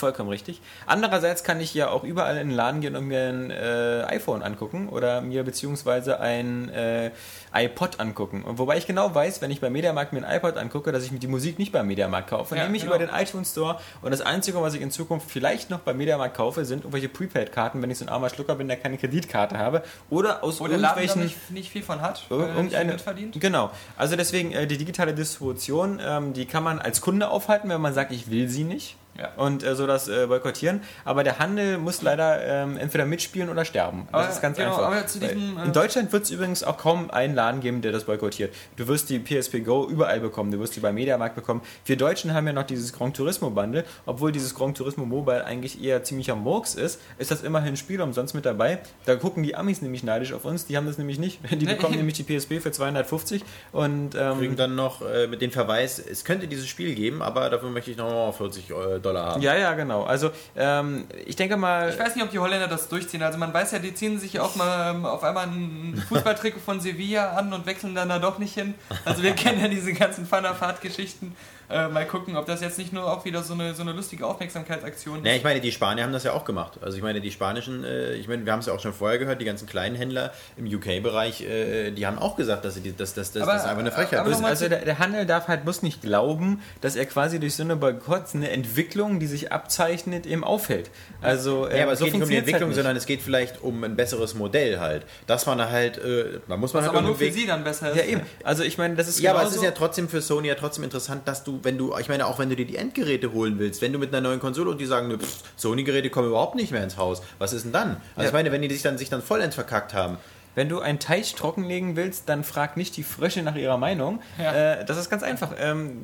Vollkommen richtig. Andererseits kann ich ja auch überall in den Laden gehen und mir ein äh, iPhone angucken oder mir beziehungsweise ein äh, iPod angucken. Und wobei ich genau weiß, wenn ich beim Mediamarkt mir ein iPod angucke, dass ich mir die Musik nicht beim Mediamarkt kaufe, Ja, nämlich genau. über den iTunes Store. Und das Einzige, was ich in Zukunft vielleicht noch beim Mediamarkt kaufe, sind irgendwelche Prepaid-Karten, wenn ich so ein armer Schlucker bin, der keine Kreditkarte habe. Oder aus wo der Laden irgendwelchen... nicht, nicht viel von hat, viel Irgendeine, mitverdient. genau. Also deswegen äh, die digitale Distribution, ähm, die kann man als Kunde aufhalten, wenn man sagt, ich will sie nicht. Ja. Und äh, so das äh, boykottieren. Aber der Handel muss leider ähm, entweder mitspielen oder sterben. Das Aber- ist ganz genau, einfach. aber zu Weil diesem, äh, in Deutschland wird es übrigens auch kaum einen Laden geben, der das boykottiert. Du wirst die PSP Go überall bekommen. Du wirst die beim Mediamarkt bekommen. Wir Deutschen haben ja noch dieses Gran Turismo Bundle. Obwohl dieses Gran Turismo Mobile eigentlich eher ziemlicher Murks ist, ist das immerhin ein Spiel umsonst mit dabei. Da gucken die Amis nämlich neidisch auf uns. Die haben das nämlich nicht. [laughs] Die bekommen [laughs] nämlich die PSP für 250 und kriegen ähm, dann noch äh, mit dem Verweis, es könnte dieses Spiel geben, aber dafür möchte ich noch 40 äh, Dollar haben. ja, ja, genau. Also ähm, ich denke mal, Ich weiß nicht, ob die Holländer das durchziehen. Also man weiß ja, die ziehen sich ja auch mal ähm, auf einmal ein Fußballtrikot von Sevilla an und wechseln dann da doch nicht hin. Also wir [laughs] kennen ja diese ganzen Fanafat-Geschichten. Äh, mal gucken, ob das jetzt nicht nur auch wieder so eine, so eine lustige Aufmerksamkeitsaktion ist. Ja, ich meine, die Spanier haben das ja auch gemacht. Also ich meine, die spanischen, äh, ich meine, wir haben es ja auch schon vorher gehört, die ganzen kleinen Händler im UK-Bereich, äh, die haben auch gesagt, dass, sie, dass, dass, dass Aber- das einfach eine Frechheit aber ist. Also der, der Handel darf halt muss nicht glauben, dass er quasi durch so eine Boykotts eine Entwicklung, die sich abzeichnet, eben aufhält. Also Ja, aber ähm, es geht nicht um die funktioniert's Entwicklung, halt sondern es geht vielleicht um ein besseres Modell halt. Dass man halt, äh, man muss man Was halt aber nur für sie dann besser ist. ja eben. Also ich meine, das ist Ja, aber es ist ja trotzdem für Sony ja trotzdem interessant, dass du, wenn du, ich meine, auch wenn du dir die Endgeräte holen willst, wenn du mit einer neuen Konsole und die sagen, pff, Sony-Geräte kommen überhaupt nicht mehr ins Haus, was ist denn dann? Also Ja. ich meine, wenn die sich dann, sich dann vollends verkackt haben, Wenn du einen Teich trockenlegen willst, dann frag nicht die Frösche nach ihrer Meinung. Ja. Äh, das ist ganz einfach. Ähm,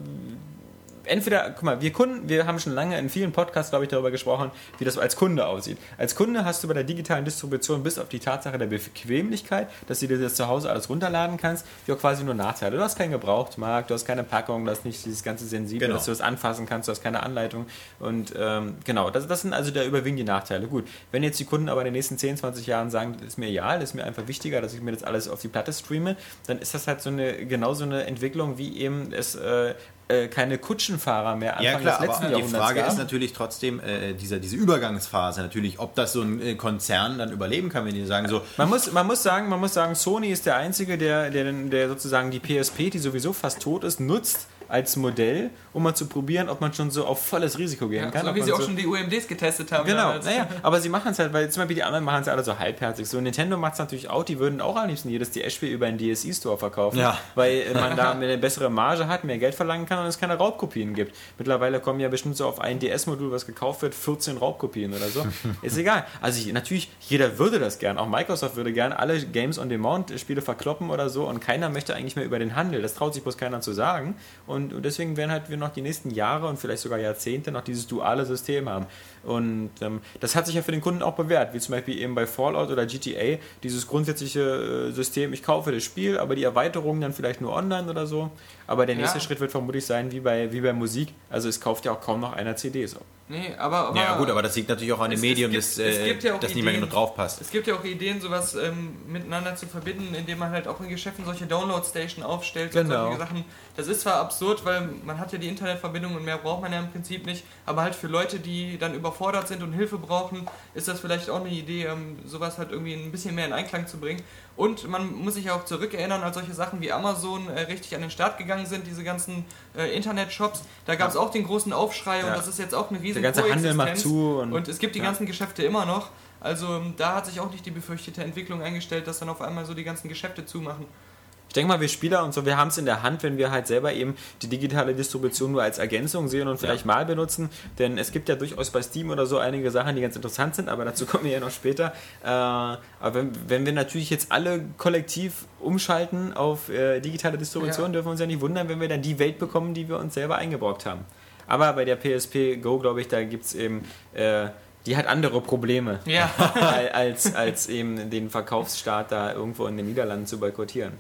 entweder, guck mal, wir Kunden, wir haben schon lange in vielen Podcasts, glaube ich, darüber gesprochen, wie das als Kunde aussieht. Als Kunde hast du bei der digitalen Distribution bis auf die Tatsache der Bequemlichkeit, dass du dir das zu Hause alles runterladen kannst, ja quasi nur Nachteile. Du hast keinen Gebrauchtmarkt, du hast keine Packung, du hast nicht dieses ganze Sensible, Genau. dass du das anfassen kannst, du hast keine Anleitung. Und ähm, genau, das, das sind also der überwiegend die Nachteile. Gut, wenn jetzt die Kunden aber in den nächsten 10, 20 Jahren sagen, das ist mir egal, das ist mir einfach wichtiger, dass ich mir das alles auf die Platte streame, dann ist das halt so eine genauso eine Entwicklung, wie eben es äh, äh, keine Kutschenfahrer mehr Anfang Ja klar, des letzten aber die Jahrhunderts Frage gab. ist natürlich trotzdem äh, dieser, diese Übergangsphase natürlich, ob das so ein äh, Konzern dann überleben kann, wenn die sagen so, Man muss, man muss sagen, man muss sagen, Sony ist der einzige, der, der, der sozusagen die PSP, die sowieso fast tot ist, nutzt als Modell, um mal zu probieren, ob man schon so auf volles Risiko gehen Ja, kann. so wie sie auch so schon die UMDs getestet haben. Genau, damals. naja, [laughs] aber sie machen es halt, weil zum Beispiel die anderen machen es alle so halbherzig. So Nintendo macht es natürlich auch, die würden auch am liebsten jedes DS-Spiel über einen DSI-Store verkaufen, Ja. weil man da [laughs] eine bessere Marge hat, mehr Geld verlangen kann und es keine Raubkopien gibt. Mittlerweile kommen ja bestimmt so auf ein DS-Modul, was gekauft wird, 14 Raubkopien oder so. [laughs] Ist egal. Also ich, natürlich, jeder würde das gern, auch Microsoft würde gern alle Games on Demand Spiele verkloppen oder so und keiner möchte eigentlich mehr über den Handel. Das traut sich bloß keiner zu sagen und, und deswegen werden halt wir noch die nächsten Jahre und vielleicht sogar Jahrzehnte noch dieses duale System haben. Und ähm, das hat sich ja für den Kunden auch bewährt, wie zum Beispiel eben bei Fallout oder GTA, dieses grundsätzliche äh, System, ich kaufe das Spiel, aber die Erweiterungen dann vielleicht nur online oder so. Aber der nächste Ja. Schritt wird vermutlich sein, wie bei, wie bei Musik. Also es kauft ja auch kaum noch einer CDs. Nee, aber, aber ja gut, aber das liegt natürlich auch an dem Es- es Medium, gibt- das, äh, ja das nicht mehr genug drauf passt. Es gibt ja auch Ideen, sowas ähm, miteinander zu verbinden, indem man halt auch in Geschäften solche Download-Station aufstellt Genau. und solche Sachen. Das ist zwar absurd, weil man hat ja die Internetverbindung und mehr braucht man ja im Prinzip nicht, aber halt für Leute, die dann überfordert sind und Hilfe brauchen, ist das vielleicht auch eine Idee, ähm, sowas halt irgendwie ein bisschen mehr in Einklang zu bringen. Und man muss sich auch zurückerinnern, als solche Sachen wie Amazon äh, richtig an den Start gegangen sind, diese ganzen äh, Internet-Shops, da gab es auch den großen Aufschrei und Ja. das ist jetzt auch eine riesige Der ganze Handel macht zu und- und es gibt die Ja. ganzen Geschäfte immer noch. Also ähm, da hat sich auch nicht die befürchtete Entwicklung eingestellt, dass dann auf einmal so die ganzen Geschäfte zumachen. Ich denke mal, wir Spieler und so, wir haben es in der Hand, wenn wir halt selber eben die digitale Distribution nur als Ergänzung sehen und vielleicht mal benutzen. Denn es gibt ja durchaus bei Steam oder so einige Sachen, die ganz interessant sind, aber dazu kommen wir ja noch später. Äh, aber wenn, wenn wir natürlich jetzt alle kollektiv umschalten auf äh, digitale Distribution, Ja. dürfen wir uns ja nicht wundern, wenn wir dann die Welt bekommen, die wir uns selber eingebrockt haben. Aber bei der PSP Go, glaube ich, da gibt es eben. Äh, die hat andere Probleme, Ja. al- [laughs] als, als eben den Verkaufsstart da irgendwo in den Niederlanden zu boykottieren.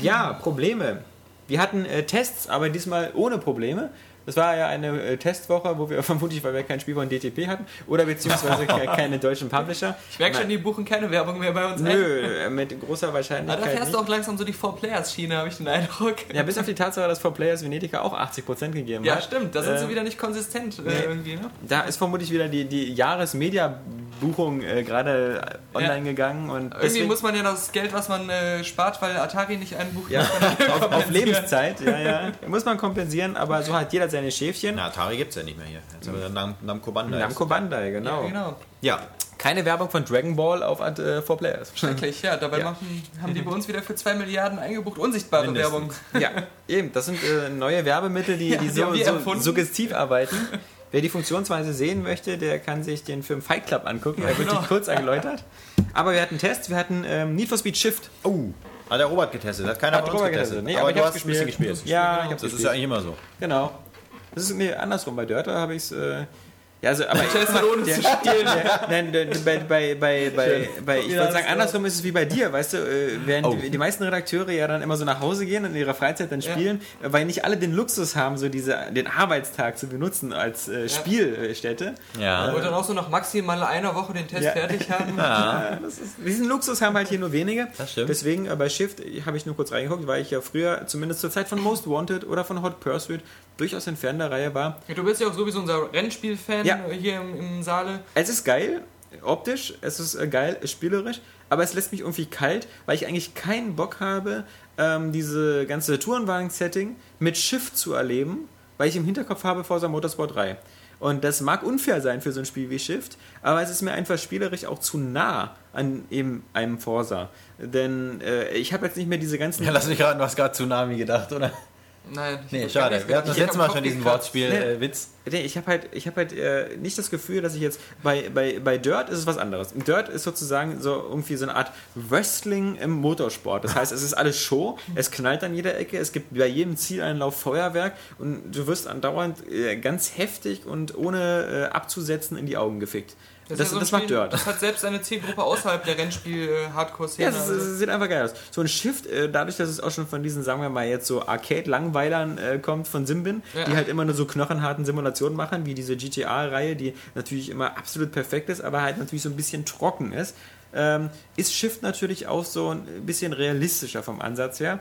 Ja, Probleme. Wir hatten äh, Tests, aber diesmal ohne Probleme. Das war ja eine äh, Testwoche, wo wir [laughs] vermutlich, weil wir kein Spiel von DTP hatten oder beziehungsweise ke- [laughs] keine deutschen Publisher. Ich merke schon, die buchen keine Werbung mehr bei uns. Nö, äh, mit großer Aber da Wahrscheinlichkeit. fährst Nicht. du auch langsam so die Four-Players-Schiene, habe ich den Eindruck. Ja, bis auf die Tatsache, dass For Players Venedica auch 80% gegeben Ja, hat. stimmt, da sind sie Äh, wieder nicht konsistent äh, nee. irgendwie, ne? Da ist vermutlich wieder die, die Jahresmedia-Buchung äh, gerade online gegangen und Irgendwie deswegen- muss man ja das Geld, was man äh, spart, weil Atari nicht einbucht, ja, [laughs] auf, auf. Lebenszeit, ja, ja. Muss man kompensieren, aber so hat jeder seine Schäfchen. Na, Atari gibt es ja nicht mehr hier. Jetzt haben wir Nam Namco Bandai. Namco Bandai, genau. Ja, genau. Ja, Keine Werbung von Dragon Ball auf äh, 4Players. Schrecklich, ja. Dabei Ja. Machen, haben die bei uns wieder für 2 Milliarden eingebucht. Unsichtbare Mindestens. Werbung. Ja, eben. Das sind äh, neue Werbemittel, die, Ja, die die so, suggestiv arbeiten. Wer die Funktionsweise sehen möchte, der kann sich den Film Fight Club angucken. Er wird genau. die kurz erläutert. Aber wir hatten Tests. Wir hatten ähm, Need for Speed Shift. Oh, hat der Robert getestet. Hat keiner Hat von uns Robert getestet. getestet. Nee, aber, aber ich du hab's hast ein bisschen gespielt. Ja, ich hab's Das ist gespielt. ja eigentlich immer so. Genau. Das ist mir andersrum. Bei Dörter habe ich es. Äh, ja, also, aber Testet [laughs] ohne der, zu spielen. der, nein, der, bei, bei, bei, bei, bei, ich würde sagen, andersrum ist es wie bei dir, weißt du, äh, während Oh. die, die meisten Redakteure ja dann immer so nach Hause gehen und in ihrer Freizeit dann Ja. spielen, äh, weil nicht alle den Luxus haben, so diese, den Arbeitstag zu benutzen als äh, Spielstätte. Ja. Und dann auch so nach maximal einer Woche den Test Ja. fertig haben. [laughs] Ja, das ist, diesen Luxus haben halt hier nur wenige. Das stimmt. Deswegen äh, bei Shift habe ich nur kurz reingeguckt, weil ich ja früher, zumindest zur Zeit von Most Wanted oder von Hot Pursuit, durchaus entfernt der Reihe war. Ja, du bist ja auch sowieso unser Rennspiel-Fan Ja. hier im, im Saale. Es ist geil, optisch, es ist äh, geil, spielerisch, aber es lässt mich irgendwie kalt, weil ich eigentlich keinen Bock habe, ähm, diese ganze Tourenwagen-Setting mit Shift zu erleben, weil ich im Hinterkopf habe Forza Motorsport 3. Und das mag unfair sein für so ein Spiel wie Shift, aber es ist mir einfach spielerisch auch zu nah an eben einem Forza. Denn äh, ich habe jetzt nicht mehr diese ganzen... Ja, lass mich raten, du hast gerade Tsunami gedacht, oder? Nein, ich Nee, schade. Wir hatten das letzte Mal schon diesen. Wortspiel-Witz. Nee, ich habe halt, ich hab halt äh, nicht das Gefühl, dass ich jetzt bei, bei, bei Dirt ist es was anderes. Dirt ist sozusagen so irgendwie so eine Art Wrestling im Motorsport. Das heißt, es ist alles Show, es knallt an jeder Ecke, es gibt bei jedem Zieleinlauf Feuerwerk und du wirst andauernd äh, ganz heftig und ohne äh, abzusetzen in die Augen gefickt. Das, das, ja so macht Spiel, Dirt. Das hat selbst eine Zielgruppe außerhalb der Rennspiel-Hardcore-Szene. Ja, es, ist- es sieht einfach geil aus. So ein Shift, äh, dadurch, dass es auch schon von diesen, sagen wir mal, jetzt so Arcade-Langweilern äh, kommt von Simbin, Ja. die halt immer nur so knochenharten Simulationen machen, wie diese GTA-Reihe, die natürlich immer absolut perfekt ist, aber halt natürlich so ein bisschen trocken ist, ähm, ist Shift natürlich auch so ein bisschen realistischer vom Ansatz her.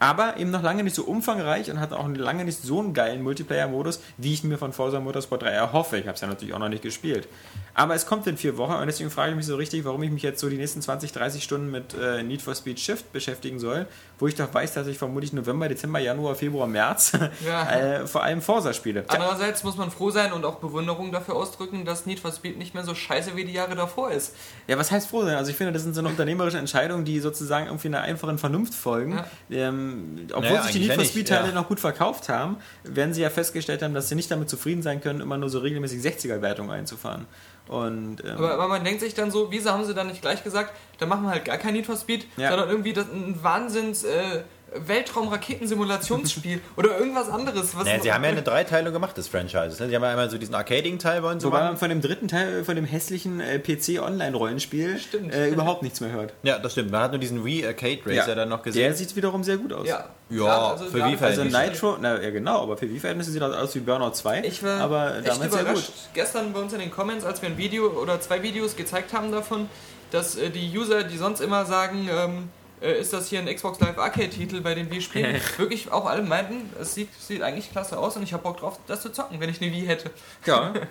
Aber eben noch lange nicht so umfangreich und hat auch lange nicht so einen geilen Multiplayer-Modus, wie ich mir von Forza Motorsport 3 erhoffe. Ich habe es ja natürlich auch noch nicht gespielt. Aber es kommt in vier Wochen und deswegen frage ich mich so richtig, warum ich mich jetzt so die nächsten 20, 30 Stunden mit äh, Need for Speed Shift beschäftigen soll, wo ich doch weiß, dass ich vermutlich November, Dezember, Januar, Februar, März Ja. [laughs] äh, vor allem Forza spiele. Andererseits muss man froh sein und auch Bewunderung dafür ausdrücken, dass Need for Speed nicht mehr so scheiße wie die Jahre davor ist. Ja, was heißt froh sein? Also ich finde, das sind so eine unternehmerische Entscheidungen, die sozusagen irgendwie einer einfachen Vernunft folgen. Ähm, obwohl Naja, sich die Need for nicht, Speed Teile ja. noch gut verkauft haben, werden sie ja festgestellt haben, dass sie nicht damit zufrieden sein können, immer nur so regelmäßig 60er-Wertungen einzufahren. Und ähm, Aber, aber man denkt sich dann so, wieso haben sie dann nicht gleich gesagt, da machen wir halt gar kein Need for Speed, Ja. sondern irgendwie das, ein Wahnsinns äh, Weltraum-Raketensimulationsspiel [laughs] oder irgendwas anderes. Was Naja, sie haben ja eine Dreiteilung gemacht des Franchises. Ne? Sie haben ja einmal so diesen Arcading-Teil wollen sie wobei man von dem dritten Teil, von dem hässlichen äh, PC-Online-Rollenspiel äh, überhaupt nichts mehr hört. Ja, das stimmt. Man hat nur diesen Wii Arcade Racer dann noch gesehen. Der sieht wiederum sehr gut aus. ja, Ja, Gerade- für gerade wie viel Also Nitro, na ja genau, aber für Wii-Verhältnisse sieht das aus wie Burnout 2. Ich war aber echt damals sehr überrascht gut. gestern bei uns in den Comments, als wir ein Video oder zwei Videos gezeigt haben davon, dass äh, die User, die sonst immer sagen, ähm, äh, ist das hier ein Xbox Live Arcade-Titel, bei dem wir spielen, [laughs] wirklich auch alle meinten, es sieht, sieht eigentlich klasse aus und ich habe Bock drauf, das zu zocken, wenn ich eine Wii hätte. Ja. [laughs]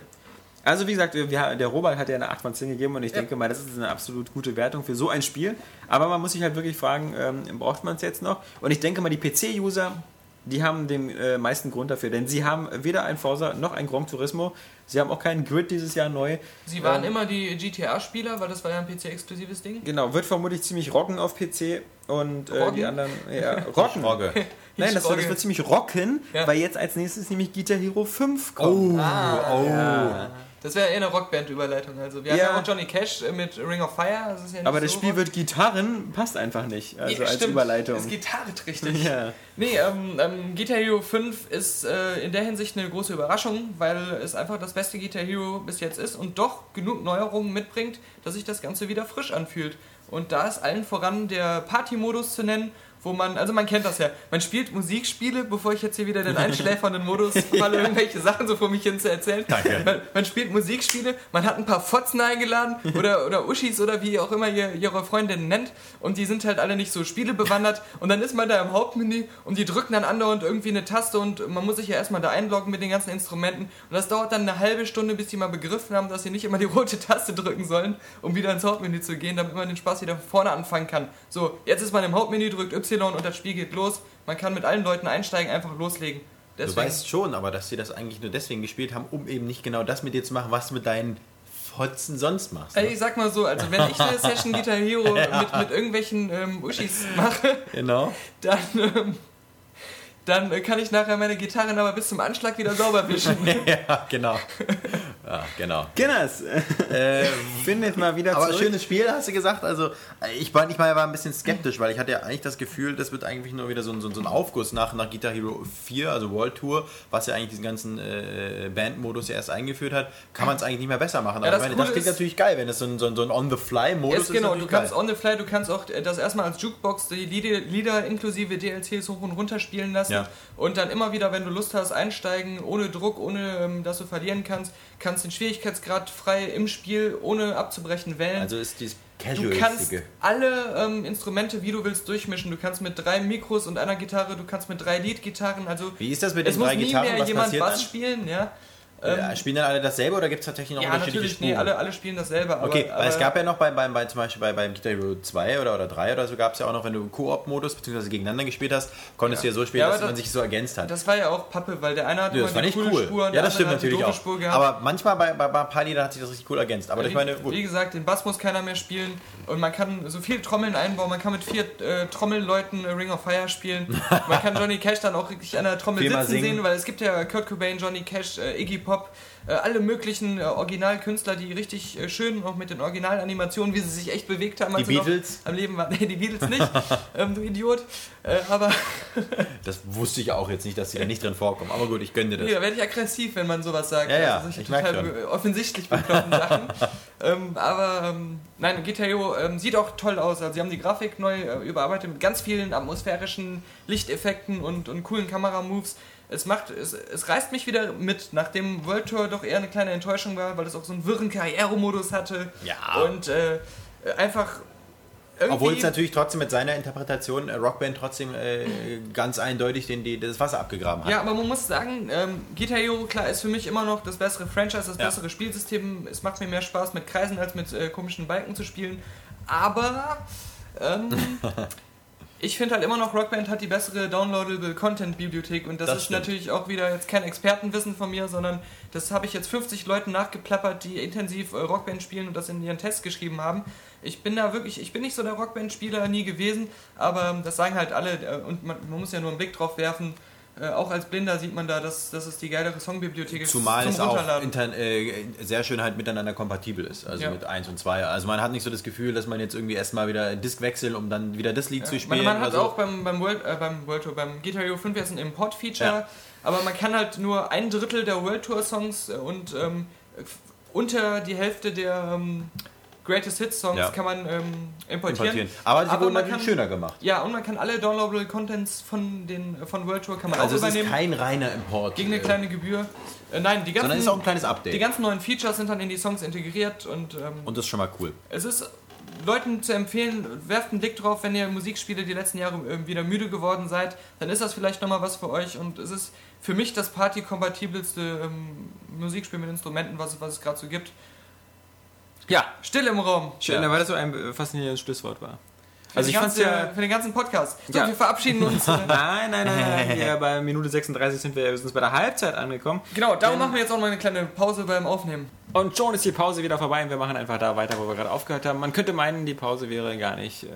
Also wie gesagt, wir, der Robert hat ja eine 8 von 10 gegeben und ich Ja. denke mal, das ist eine absolut gute Wertung für so ein Spiel. Aber man muss sich halt wirklich fragen, ähm, braucht man es jetzt noch? Und ich denke mal, die PC-User, die haben den äh, meisten Grund dafür, denn sie haben weder ein Forza noch ein Gran Turismo. Sie haben auch keinen Grid dieses Jahr neu. Sie waren Ähm, immer die GTA-Spieler, weil das war ja ein PC-exklusives Ding. Genau, wird vermutlich ziemlich rocken auf PC und äh, die anderen. Ja, [laughs] rocken. Rogge. Nein, das, wird- das wird ziemlich rocken, Ja. weil jetzt als nächstes nämlich Guitar Hero 5 kommt. Ah, Ja. Das wäre eher eine Rockband-Überleitung. Also wir haben Ja. ja auch Johnny Cash äh, mit Ring of Fire. Das ja Aber das so Spiel wird Gitarren, passt einfach nicht. Also Ja, als stimmt. Überleitung. Das Gitarre richtig. [laughs] Ja. Nee, ähm, ähm, Guitar Hero 5 ist äh, in der Hinsicht eine große Überraschung, weil es einfach das beste Guitar Hero bis jetzt ist und doch genug Neuerungen mitbringt, dass sich das Ganze wieder frisch anfühlt. Und da ist allen voran der Party-Modus zu nennen, wo man, also man kennt das ja, man spielt Musikspiele, bevor ich jetzt hier wieder den einschläfernden Modus [laughs] falle, irgendwelche Sachen so vor mich hin zu erzählen. Danke. Man, man spielt Musikspiele, man hat ein paar Fotzen eingeladen [laughs] oder, oder Uschis oder wie auch immer ihr ihre Freundinnen nennt und die sind halt alle nicht so spielebewandert und dann ist man da im Hauptmenü und die drücken dann andauernd irgendwie eine Taste und man muss sich ja erstmal da einloggen mit den ganzen Instrumenten und das dauert dann eine halbe Stunde, bis die mal begriffen haben, dass sie nicht immer die rote Taste drücken sollen, um wieder ins Hauptmenü zu gehen, damit man den Spaß wieder von vorne anfangen kann. So, jetzt ist man im Hauptmenü, drückt Y und das Spiel geht los. Man kann mit allen Leuten einsteigen, einfach loslegen. Du weißt schon, aber dass sie das eigentlich nur deswegen gespielt haben, um eben nicht genau das mit dir zu machen, was du mit deinen Fotzen sonst machst. Ey, Ne? ich sag mal so, also wenn ich eine [laughs] Session Guitar Hero mit, mit irgendwelchen ähm, Uschis mache, Genau. dann, ähm, dann kann ich nachher meine Gitarren aber bis zum Anschlag wieder sauber wischen. [laughs] ja, genau. Ja, genau. Guinness, Äh, findet mal wieder aber zurück. schönes Spiel, hast du gesagt. Also, ich war, ich war ein bisschen skeptisch, weil ich hatte ja eigentlich das Gefühl, das wird eigentlich nur wieder so ein, so ein Aufguss nach, nach Guitar Hero 4, also World Tour, was ja eigentlich diesen ganzen äh, Bandmodus ja erst eingeführt hat. Kann man es eigentlich nicht mehr besser machen. Aber Ja, das ich meine, das klingt ist- natürlich geil, wenn es so ein, so ein, so ein On-the-Fly-Modus ist. genau, du kannst geil. on the fly, du kannst auch äh, das erstmal als Jukebox die Lieder, Lieder inklusive DLCs hoch und runter spielen lassen Ja. und dann immer wieder, wenn du Lust hast, einsteigen, ohne Druck, ohne ähm, dass du verlieren kannst, kannst kannst den Schwierigkeitsgrad frei im Spiel ohne abzubrechen wählen. Also ist dieses Du kannst alle ähm, Instrumente, wie du willst, durchmischen. Du kannst mit drei Mikros und einer Gitarre, du kannst mit drei Leadgitarren, also Wie ist das mit es den muss drei nie Gitarren? mehr Was jemand Bass dann? spielen, ja. Äh, Spielen dann alle dasselbe oder gibt es tatsächlich noch Ja, unterschiedliche Spuren? nee, alle, alle spielen dasselbe. Aber, Okay, aber weil es gab ja noch bei, bei, bei zum Beispiel bei, beim Guitar Hero 2 oder, oder 3 oder so gab es ja auch noch, wenn du im Koop-Modus bzw. gegeneinander gespielt hast, konntest Ja. du ja so spielen, Ja, dass aber man das- sich so ergänzt hat. Das war ja auch Pappe, weil der eine hat Ja, das nicht coole cool. Spur und ja, das stimmt natürlich auch. Spur gehabt. Aber manchmal bei, bei, bei paar Liedern hat sich das richtig cool ergänzt. Aber ich meine, gut. Wie gesagt, den Bass muss keiner mehr spielen und man kann so viel Trommeln einbauen. Man kann mit vier äh, Trommelleuten Ring of Fire spielen. Man kann [laughs] Johnny Cash dann auch wirklich an der Trommel sitzen sehen, weil es gibt ja Kurt Cobain, Johnny Cash, äh, Iggy Pop, äh, alle möglichen äh, Originalkünstler, die richtig äh, schön auch mit den Originalanimationen, wie sie sich echt bewegt haben, als Die sie Beatles? am Leben waren. [laughs] Nee, die Beatles nicht, [laughs] ähm, du Idiot. Äh, aber [laughs] Das wusste ich auch jetzt nicht, dass die da nicht drin vorkommen. Aber gut, ich gönne dir das. Nee, da werde ich aggressiv, wenn man sowas sagt. Ja, ja, also solche ich total offensichtlich bekloppten Sachen. ähm, aber ähm, nein, Hero ähm, sieht auch toll aus. Also sie haben die Grafik neu äh, überarbeitet mit ganz vielen atmosphärischen Lichteffekten und, und coolen Kameramoves. Es macht, es, es reißt mich wieder mit, nachdem World Tour doch eher eine kleine Enttäuschung war, weil es auch so einen wirren Karrieremodus hatte. Ja. Und äh, einfach. Obwohl es natürlich trotzdem mit seiner Interpretation äh, Rockband trotzdem äh, ganz eindeutig den, die, das Wasser abgegraben hat. Ja, aber man muss sagen, ähm, Guitar Hero, klar, ist für mich immer noch das bessere Franchise, das Ja. bessere Spielsystem. Es macht mir mehr Spaß mit Kreisen als mit äh, komischen Balken zu spielen. Aber ähm, [laughs] ich finde halt immer noch, Rockband hat die bessere Downloadable Content Bibliothek und das, Das ist stimmt. natürlich auch wieder jetzt kein Expertenwissen von mir, sondern das habe ich jetzt 50 Leuten nachgeplappert, die intensiv äh, Rockband spielen und das in ihren Tests geschrieben haben. Ich bin da wirklich, ich bin nicht so der Rockband-Spieler nie gewesen, aber ähm, das sagen halt alle äh, und man, man muss ja nur einen Blick drauf werfen. Äh, auch als Blinder sieht man da, dass, dass es die geilere Songbibliothek ist Zumal zum es auch intern, äh, sehr schön halt miteinander kompatibel ist, also Ja. mit 1 und 2. Also man hat nicht so das Gefühl, dass man jetzt irgendwie erstmal wieder Disk wechselt, um dann wieder das Lied zu Man, spielen. man hat oder so. auch beim, beim, World, äh, beim World Tour, beim Guitar Hero 5 jetzt ein Import-Feature, Ja. aber man kann halt nur ein Drittel der World Tour Songs äh, und ähm, unter die Hälfte der ähm, Greatest Hits Songs Ja. kann man ähm, importieren. importieren. Aber sie wurden natürlich schöner gemacht. Ja, und man kann alle downloadable Contents von den von World Tour kann man Also auch es ist übernehmen kein reiner Import. gegen eine äh, kleine Gebühr. Äh, nein, die sondern ganzen, ist auch ein kleines Update. die ganzen neuen Features sind dann in die Songs integriert und ähm, und das ist schon mal cool. es ist Leuten zu empfehlen, werft einen Blick drauf, wenn ihr Musikspiele die letzten Jahre äh, wieder müde geworden seid, dann ist das vielleicht nochmal was für euch und es ist für mich das partykompatibelste ähm, Musikspiel mit Instrumenten, was, was es gerade so gibt. Ja, Still im Raum. schön, Ja. weil das so ein äh, faszinierendes Schlusswort war. Also ich fand's ja... Für den ganzen Podcast. So, Ja. wir verabschieden uns. [laughs] Nein, nein, nein, nein. Ja, [laughs] bei Minute 36 sind wir ja höchstens bei der Halbzeit angekommen. genau, darum Denn- machen wir jetzt auch mal eine kleine Pause beim Aufnehmen. Und schon ist die Pause wieder vorbei und wir machen einfach da weiter, wo wir gerade aufgehört haben. Man könnte meinen, die Pause wäre gar nicht äh,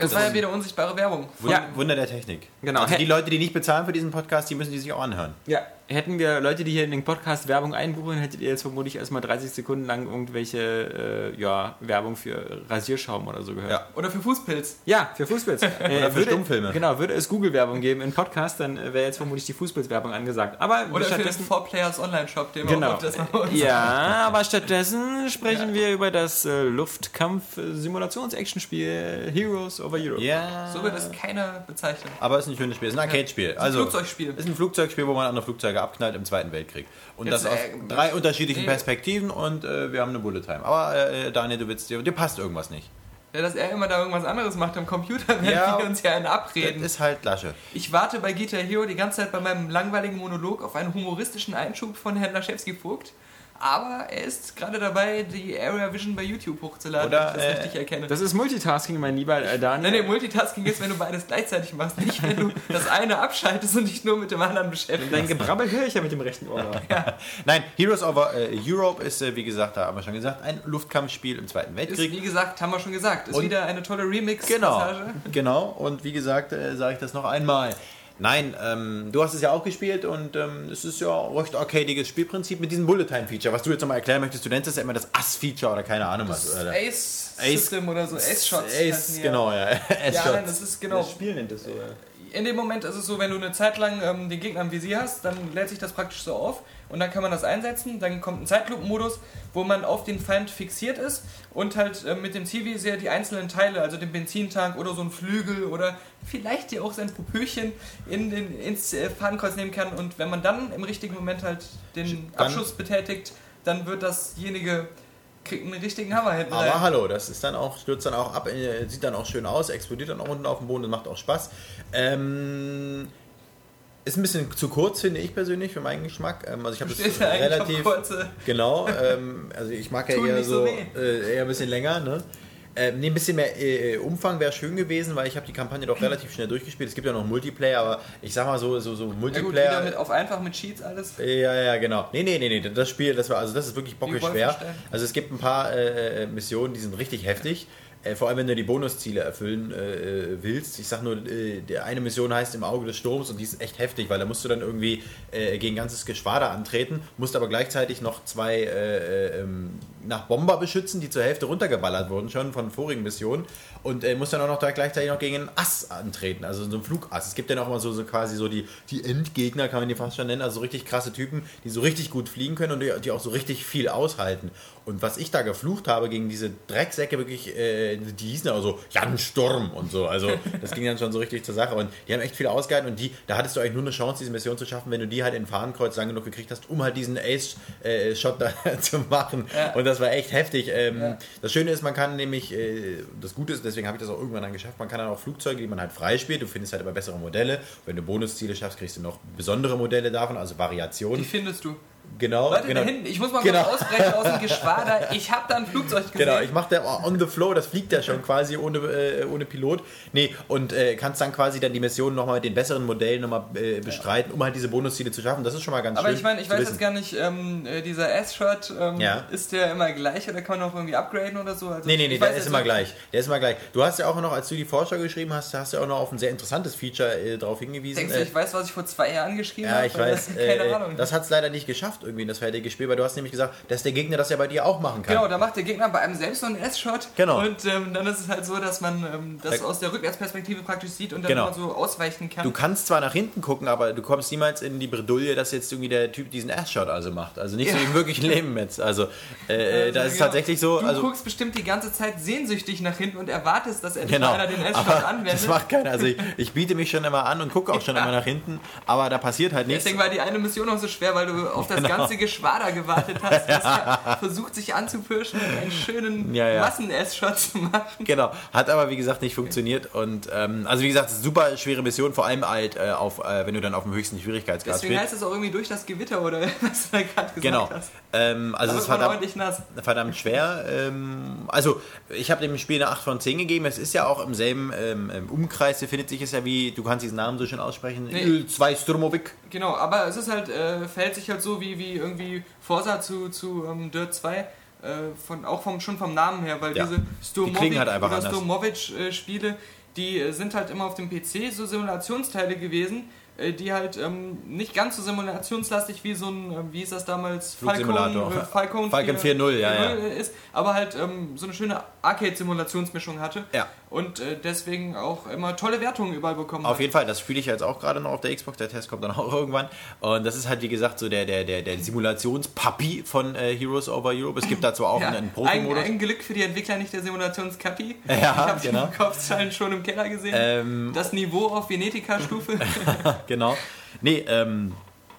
Das war ja wieder unsichtbare Werbung. Wunder, Ja. Wunder der Technik. Genau. Also die Leute, die nicht bezahlen für diesen Podcast, die müssen die sich auch anhören. Ja, hätten wir Leute, die hier in den Podcast Werbung einbuchen, hättet ihr jetzt vermutlich erstmal 30 Sekunden lang irgendwelche äh, ja, Werbung für Rasierschaum oder so gehört. Ja. Oder für Fußpilz. Ja, für Fußpilz. [laughs] Äh, Oder für würde, Stummfilme. Genau, würde es Google-Werbung geben in Podcast, dann äh, wäre jetzt vermutlich die Fußpilz-Werbung angesagt. Aber Oder für den stattdessen. 4Players Online-Shop, den wir Genau. auch machen. Ja, aber stattdessen sprechen wir über das äh, Luftkampf-Simulations-Action-Spiel Heroes over Europe. Ja. So wird es keiner bezeichnen. Aber es ist ein schönes Spiel. Es ist ein Arcade-Spiel. Also, Flugzeugspiel. Es ist ein Flugzeugspiel, wo man andere Flugzeuge abknallt im Zweiten Weltkrieg. Und Jetzt, das aus äh, drei unterschiedlichen nee. Perspektiven und äh, wir haben eine Bullet Time. Aber äh, Daniel, du willst dir, dir passt irgendwas nicht. Ja, dass er immer da irgendwas anderes macht am Computer, [laughs] während Ja. wir uns ja einen Das abreden. ist halt Lasche. Ich warte bei Guitar Hero die ganze Zeit bei meinem langweiligen Monolog auf einen humoristischen Einschub von Herrn Laschewski-Vogt. Aber er ist gerade dabei, die Area Vision bei YouTube hochzuladen, Oder, wenn ich das äh, richtig erkenne. Das ist Multitasking, mein lieber äh, Daniel. Nein, nee, Multitasking ist, wenn du beides gleichzeitig machst, nicht wenn du [laughs] das eine abschaltest und dich nur mit dem anderen beschäftigst. Dein Gebrabbel höre ich ja mit dem rechten Ohr. [laughs] Nein, Heroes over äh, Europe ist, äh, wie gesagt, da haben wir schon gesagt, ein Luftkampfspiel im Zweiten Ist, Weltkrieg. wie gesagt, haben wir schon gesagt, ist Und- wieder eine tolle Genau, Remix-Passage. genau. Und wie gesagt, äh, sage ich das noch einmal. Nein, ähm, du hast es ja auch gespielt und ähm, es ist ja ein recht arcadiges Spielprinzip mit diesem Bullet Time Feature. Was du jetzt nochmal erklären möchtest, du nennst es ja immer das Ass-Feature oder keine Ahnung was. Oder? Ace, Ace- System oder so, Ace Shots. heißen Ace, genau, ja. Ja, [laughs] Ace ja nein, das ist genau. Spiel nennt es so. In dem Moment ist es so, wenn du eine Zeit lang ähm, den Gegner im Visier hast, dann lädt sich das praktisch so auf und dann kann man das einsetzen. Dann kommt ein Zeitlupenmodus, wo man auf den Feind fixiert ist und halt äh, mit dem Zielvisier die einzelnen Teile, also den Benzintank oder so ein Flügel oder vielleicht hier auch sein Popöchen in den, ins äh, Fadenkreuz nehmen kann. Und wenn man dann im richtigen Moment halt den Dann- Abschuss betätigt, dann wird dasjenige kriegt einen richtigen Hammer hinten Aber rein. hallo, das ist dann auch, stürzt dann auch ab, äh, sieht dann auch schön aus, explodiert dann auch unten auf dem Boden, das macht auch Spaß. Ähm, ist ein bisschen zu kurz, finde ich persönlich, für meinen Geschmack. Ähm, also ich habe auf relativ. kurze- Genau, ähm, also ich mag ja eher so so, äh, eher ein bisschen länger, ne? Ähm, nee, ein bisschen mehr äh, Umfang wäre schön gewesen, weil ich habe die Kampagne doch relativ schnell durchgespielt. Es gibt ja noch Multiplayer, aber ich sag mal so, so, so Ja gut, Multiplayer. mit auf einfach mit Cheats alles. Ja, ja, genau. Nee, nee, nee, nee, das Spiel, das war, also das ist wirklich bockig schwer. Also es gibt ein paar äh, äh, Missionen, die sind richtig heftig. Äh, vor allem, wenn du die Bonusziele erfüllen äh, willst. Ich sag nur, äh, der eine Mission heißt im Auge des Sturms und die ist echt heftig, weil da musst du dann irgendwie äh, gegen ganzes Geschwader antreten, musst aber gleichzeitig noch zwei äh, äh, ähm, nach Bomber beschützen, die zur Hälfte runtergeballert wurden schon von vorigen Missionen und äh, musst dann auch noch da gleichzeitig noch gegen einen Ass antreten, also so ein Flugass. Es gibt ja auch immer so, so quasi so die, die Endgegner, kann man die fast schon nennen, also so richtig krasse Typen, die so richtig gut fliegen können und die, die auch so richtig viel aushalten. Und was ich da geflucht habe gegen diese Drecksäcke, wirklich, äh, die hießen auch so Jan Sturm und so. Also das ging dann schon so richtig zur Sache. Und die haben echt viel ausgehalten und die, da hattest du eigentlich nur eine Chance, diese Mission zu schaffen, wenn du die halt in Fahnenkreuz lang genug gekriegt hast, um halt diesen Ace-Shot da [laughs] zu machen. Ja. Und das war echt heftig. Ähm, Ja. Das Schöne ist, man kann nämlich, äh, das Gute ist, deswegen habe ich das auch irgendwann dann geschafft, man kann dann auch Flugzeuge, die man halt freispielt, du findest halt aber bessere Modelle. Wenn du Bonusziele schaffst, kriegst du noch besondere Modelle davon, also Wie Variationen. findest du? Genau. Leute, genau. da hinten, ich muss mal Genau. kurz ausbrechen aus dem Geschwader. Ich habe da ein Flugzeug gesehen. Genau, ich mache der on the flow, das fliegt ja schon quasi ohne, äh, ohne Pilot. Nee, und äh, kannst dann quasi dann die Mission nochmal mit den besseren Modellen nochmal äh, bestreiten, um halt diese Bonusziele zu schaffen. Das ist schon mal ganz Aber schön. ich meine, ich weiß wissen. jetzt gar nicht, ähm, äh, dieser S-Shot, ähm, Ja. ist der immer gleich oder kann man auch irgendwie upgraden oder so? Also Nee, nee, nee, der ist immer nicht- gleich. Der ist immer gleich. Du hast ja auch noch, als du die Vorschau geschrieben hast, hast du auch noch auf ein sehr interessantes Feature äh, darauf hingewiesen. Denkst du, Äh, ich weiß, was ich vor zwei Jahren geschrieben ja, habe? ich weiß. [laughs] Keine Äh, Ahnung. das hat es leider nicht geschafft, irgendwie in das fertige Spiel, weil du hast nämlich gesagt, dass der Gegner das ja bei dir auch machen kann. Genau, da macht der Gegner bei einem selbst so einen S-Shot. Genau. Und ähm, dann ist es halt so, dass man ähm, das Da- aus der Rückwärtsperspektive praktisch sieht und dann Genau. so ausweichen kann. Du kannst zwar nach hinten gucken, aber du kommst niemals in die Bredouille, dass jetzt irgendwie der Typ diesen Ass-Shot also macht. Also nicht so Ja. im wirklichen Leben jetzt. Also, äh, Also, da ist genau. tatsächlich so. Du also, guckst bestimmt die ganze Zeit sehnsüchtig nach hinten und erwartest, dass endlich Genau. einer den S-Shot anwendet. das macht keiner. Also ich, ich biete mich schon immer an und gucke auch schon [laughs] immer nach hinten, aber da passiert halt nichts. Deswegen war die eine Mission auch so schwer, weil du auf das Genau. ganze Geschwader gewartet hast, das [laughs] versucht sich anzupirschen und einen schönen Ja, ja. Massen-S-Shot zu machen. Genau, hat aber wie gesagt nicht funktioniert und ähm, also wie gesagt, super schwere Mission, vor allem halt äh, auf, äh, wenn du dann auf dem höchsten Schwierigkeitsgrad Deswegen spielst. heißt es auch irgendwie durch das Gewitter oder [laughs] was du da gerade gesagt Genau. hast. Ähm, also es ist verdammt, nass. verdammt schwer. Ähm, also ich habe dem Spiel eine 8 von 10 gegeben. Es ist ja auch im selben ähm, im Umkreis befindet sich es ja wie, du kannst diesen Namen so schön aussprechen, Nee. Il 2 Sturmovic. Genau, aber es ist halt, äh, verhält sich halt so wie, wie irgendwie Forza zu, zu ähm, Dirt 2. Äh, von, auch vom, schon vom Namen her, weil Ja. diese Die klingen halt oder anders. Stormovic-Spiele, die äh, sind halt immer auf dem PC so Simulationsteile gewesen, äh, die halt ähm, nicht ganz so simulationslastig wie so ein, äh, wie ist das damals, Flugsimulator. äh, Falcon, Falcon 4.0, ja, ja. ist, aber halt ähm, so eine schöne Arcade-Simulationsmischung hatte Ja. und äh, deswegen auch immer tolle Wertungen überall bekommen Auf hat. jeden Fall, das spiele ich jetzt auch gerade noch auf der Xbox. Der Test kommt dann auch [laughs] irgendwann. Und das ist halt, wie gesagt, so der, der, der, der Simulationspapi von äh, Heroes Over Europe. Es gibt dazu auch Ja, einen ein, Profi-Modus. ein Glück für die Entwickler nicht der Simulationskapi. [laughs] Ja, ich habe genau. die Verkaufszahlen schon im Keller gesehen. Ähm, das Niveau auf Venetica-Stufe. [laughs] genau. Nee, ähm,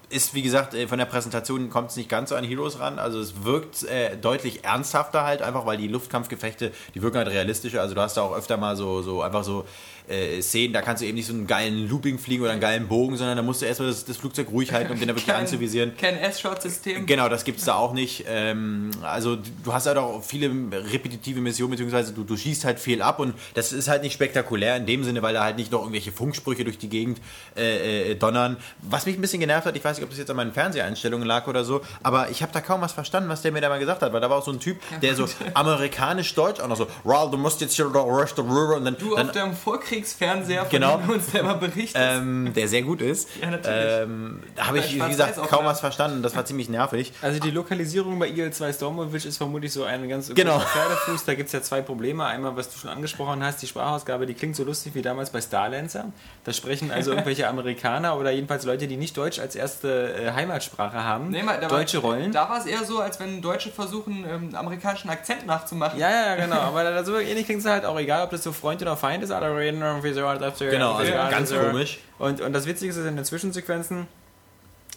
ist wie gesagt, äh, von der Präsentation kommt es nicht ganz so an Heroes ran. Also es wirkt äh, deutlich ernsthafter halt, einfach weil die Luftkampfgefechte, die wirken halt realistischer. Also du hast da auch öfter mal so, so einfach so äh, Szenen, da kannst du eben nicht so einen geilen Looping fliegen oder einen geilen Bogen, sondern da musst du erstmal das, das Flugzeug ruhig halten, um den da wirklich anzuvisieren. Kein S-Shot-System. Genau, das gibt es da auch nicht. Ähm, also du hast halt auch viele repetitive Missionen, beziehungsweise du, du schießt halt viel ab und das ist halt nicht spektakulär in dem Sinne, weil da halt nicht noch irgendwelche Funksprüche durch die Gegend äh, äh, donnern. Was mich ein bisschen genervt hat, ich weiß nicht, ob das jetzt an meinen Fernseheinstellungen lag oder so, aber ich habe da kaum was verstanden, was der mir da mal gesagt hat, weil da war auch so ein Typ, der so amerikanisch-deutsch auch noch so, Raul, du musst jetzt hier da rest und dann, Du dann auf deinem Vorkriegsfernseher, von Genau. dem du uns immer berichtest. ähm, der sehr gut ist. Ja, natürlich. Ähm, da habe ich, wie gesagt, kaum was verstanden. Das war ziemlich nervig. Also die Lokalisierung bei IL-2 Stormovich ist vermutlich so ein ganz Genau. Pferdefuß. Da gibt es ja zwei Probleme. Einmal, was du schon angesprochen hast, die Sprachausgabe, die klingt so lustig wie damals bei Starlancer. Da sprechen also [laughs] irgendwelche Amerikaner oder jedenfalls Leute, die nicht Deutsch als erste äh, Heimatsprache haben. Nee, mal, Deutsche war, Rollen. Da war es eher so, als wenn Deutsche versuchen, ähm, amerikanischen Akzent nachzumachen. Ja, ja, genau. Aber da so ähnlich klingt es halt auch egal, ob das so Freund oder Feind ist. Alle reden irgendwie so. Genau, also ganz komisch. Und, und das Witzige ist, in den Zwischensequenzen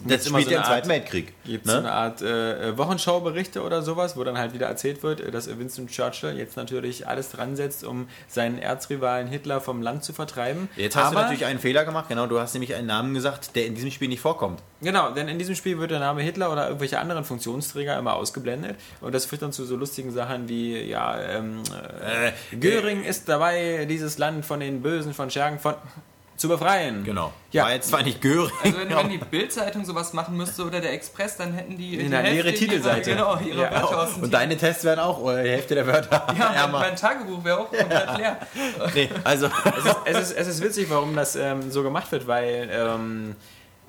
Das immer spielt so im eine Zweiten Weltkrieg. Gibt ne? so eine Art äh, Wochenschauberichte oder sowas, wo dann halt wieder erzählt wird, äh, dass Winston Churchill jetzt natürlich alles dran setzt, um seinen Erzrivalen Hitler vom Land zu vertreiben. Jetzt hast Aber, du natürlich einen Fehler gemacht, genau, du hast nämlich einen Namen gesagt, der in diesem Spiel nicht vorkommt. Genau, denn in diesem Spiel wird der Name Hitler oder irgendwelche anderen Funktionsträger immer ausgeblendet und das führt dann zu so lustigen Sachen wie, ja, ähm, äh, Göring ist dabei, dieses Land von den Bösen, von Schergen, von zu befreien. Genau. Ja. War jetzt zwar nicht Göring. Also wenn, wenn die Bildzeitung sowas machen müsste oder der Express, dann hätten die die Hälfte ihrer- Titelseite. Genau, ihre Ja. Wörter aus dem und deine Tests wären auch oder die Hälfte der Wörter. Ja, mein, ärmer. mein Tagebuch wäre auch komplett leer. Nee, also es, ist, es, ist, es ist witzig, warum das ähm, so gemacht wird, weil ähm, äh,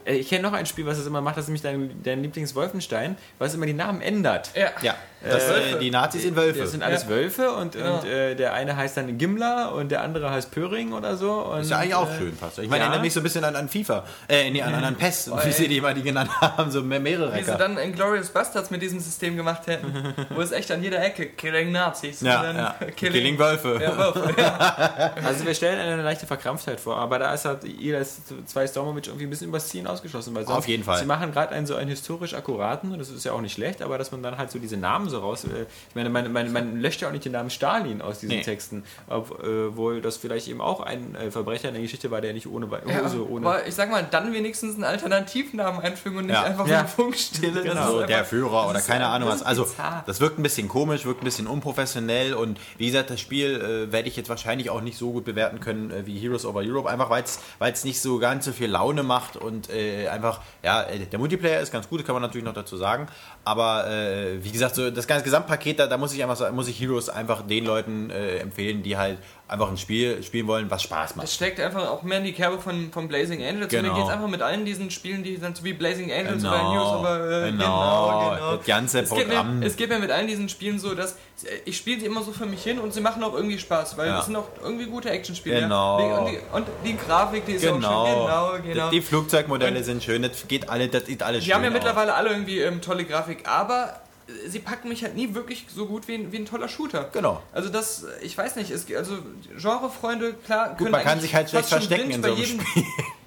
ich kenne noch ein Spiel, was das immer macht, das ist nämlich dein, dein Lieblings-Wolfenstein, was immer die Namen ändert. Ja. ja, das, Äh, äh, die Nazis sind Wölfe. Das sind alles Ja. Wölfe und, Genau. und äh, der eine heißt dann Gimmler und der andere heißt Pöring oder so. Und, ist ja eigentlich auch äh, schön fast. Ich meine, ja. erinnert mich so ein bisschen an, an FIFA. Äh, nee, an, an, an PES, wie ey. sie die immer die genannt haben, so mehr- mehrere Wie sie dann Inglourious Bastards mit diesem System gemacht hätten, wo es echt an jeder Ecke Killing Nazis Ja, und dann ja. [laughs] Killing, Killing Wölfe. Ja, Wölfe. Ja. Also wir stellen eine leichte Verkrampftheit vor, aber da ist halt jeder zwei Stormovic irgendwie ein bisschen übers Ziehen ausgeschlossen. Weil sonst, Auf jeden Fall. Sie machen gerade einen so einen historisch akkuraten, und das ist ja auch nicht schlecht, aber dass man dann halt so diese Namen so raus... Äh, ich meine, man, man, man löscht ja auch nicht den Namen Stalin aus diesen Nee. Texten, obwohl das vielleicht eben auch ein äh, Verbrecher in der Geschichte war, der nicht ohne... Ja, Hose, ohne aber ich sag mal, dann wenigstens einen Alternativnamen einfügen und nicht Ja. einfach so Ja. eine Funkstille. Genau. So ist der Führer oder ist- keine Ahnung was. Also das wirkt ein bisschen komisch, wirkt ein bisschen unprofessionell und wie gesagt, das Spiel äh, werde ich jetzt wahrscheinlich auch nicht so gut bewerten können äh, wie Heroes Over Europe, einfach weil es nicht so ganz so viel Laune macht und äh, einfach, ja, äh, der Multiplayer ist ganz gut, kann man natürlich noch dazu sagen, aber äh, wie gesagt, so das ganze Gesamtpaket, da, da muss ich einfach muss ich Heroes einfach den Leuten äh, empfehlen, die halt einfach ein Spiel spielen wollen, was Spaß Das macht. steckt einfach auch mehr in die Kerbe von, von Blazing Angels. Und Genau. mir geht es einfach mit allen diesen Spielen, die dann so wie Blazing Angels oder Genau. News, aber äh, Genau. Das ganze Es geht, Programm. mir, es geht mir mit allen diesen Spielen so, dass äh, ich spiele sie immer so für mich hin und sie machen auch irgendwie Spaß, weil Ja. das sind auch irgendwie gute Actionspiele. Genau. Die, und, die, und die Grafik, die ist auch Genau. schön. Genau, genau. Die Flugzeugmodelle sind schön, das geht alle, das sieht alles Die schön haben ja aus. mittlerweile alle irgendwie ähm, tolle Grafik, aber sie packen mich halt nie wirklich so gut wie ein, wie ein toller Shooter. Genau. Also das, ich weiß nicht, es, also Genrefreunde, klar, können man kann sich halt schlecht verstecken in bei so einem jedem,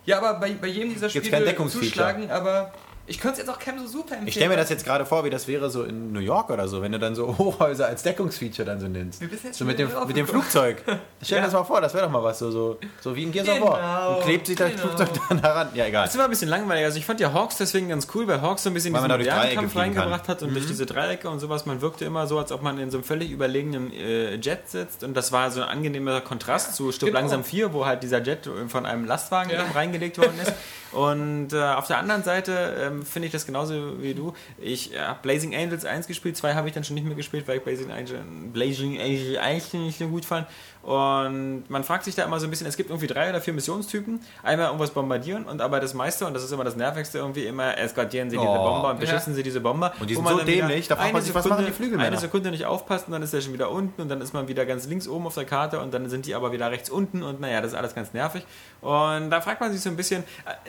Ja, aber bei, bei jedem dieser Gibt's Spiele zuschlagen, aber ich könnte es jetzt auch keinem so super empfehlen. Ich stelle mir das jetzt gerade vor, wie das wäre so in New York oder so, wenn du dann so [laughs] Hochhäuser als Deckungsfeature dann so nimmst. Wir wissen jetzt So schon mit dem, mit dem Flugzeug. [laughs] Stell dir Ja. das mal vor, das wäre doch mal was, so, so, so wie in Gears of War. Genau, Und klebt sich das genau. Flugzeug [laughs] dann heran. Ja, egal. Das ist immer ein bisschen langweilig. Also ich fand ja Hawks deswegen ganz cool, weil Hawks so ein bisschen Weil diesen modernen Dreiecke Kampf reingebracht kann. hat und durch diese Dreiecke und sowas. Man wirkte immer so, als ob man in so einem völlig überlegenen äh, Jet sitzt und das war so ein angenehmer Kontrast zu Stück genau. langsam 4, wo halt dieser Jet von einem Lastwagen Ja. reingelegt worden ist. Und äh, auf der anderen Seite ähm, finde ich das genauso wie du. Ich habe Blazing Angels 1 gespielt, 2 habe ich dann schon nicht mehr gespielt, weil ich Blazing Angel, Blazing Angel eigentlich nicht so gut fand. Und man fragt sich da immer so ein bisschen, es gibt irgendwie drei oder vier Missionstypen. Einmal irgendwas bombardieren und aber das meiste, und das ist immer das Nervigste, irgendwie immer eskortieren sie diese Oh. Bomber und beschützen Ja. sie diese Bomber. Und die sind so dämlich, da fragt eine man sich, was Sekunde- machen die Flügelmänner? Eine Sekunde nicht aufpassen, dann ist er schon wieder unten und dann ist man wieder ganz links oben auf der Karte und dann sind die aber wieder rechts unten und naja, das ist alles ganz nervig. Und da fragt man sich so ein bisschen,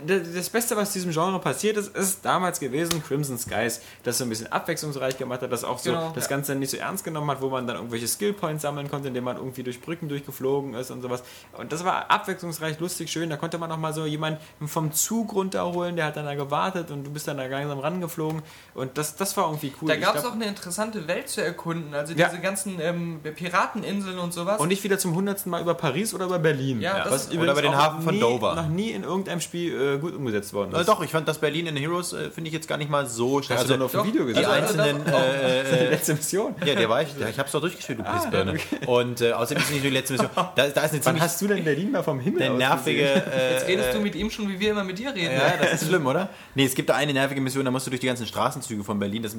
äh, das Beste, was diesem Genre passiert ist, ist damals gewesen Crimson Skies, das so ein bisschen abwechslungsreich gemacht hat, das auch so Genau, das ja. Ganze nicht so ernst genommen hat, wo man dann irgendwelche Skillpoints sammeln konnte, indem man irgendwie durch Brücken durchgeflogen ist und sowas. Und das war abwechslungsreich, lustig, schön. Da konnte man auch mal so jemanden vom Zug runterholen, der hat dann da gewartet und du bist dann da langsam rangeflogen. Und das, das war irgendwie cool. Da gab es auch eine interessante Welt zu erkunden. Also Ja. diese ganzen ähm, Pirateninseln und sowas. Und nicht wieder zum hundertsten Mal über Paris oder über Berlin. Ja, das- was oder übrigens über den Hafen nie, Dover. noch nie in irgendeinem Spiel äh, gut umgesetzt worden ist. Äh, doch, ich fand das Berlin in Heroes, äh, finde ich jetzt gar nicht mal so schlecht. Hast du doch auf dem Doch, Video die gesehen? also- einzelnen. doch, äh, Das ist die äh, letzte Mission. ja, der war ich. Ja, ich hab's doch durchgespielt, du Pissbirne. Und äh, außerdem ist es nicht nur die letzte Mission. Da, da ist eine Wann hast du denn Berlin mal vom Himmel eine aus nervige. Äh, Jetzt redest du mit ihm schon, wie wir immer mit dir reden. Ja, das ist schlimm, oder? Nee, es gibt da eine nervige Mission, da musst du durch die ganzen Straßenzüge von Berlin. Das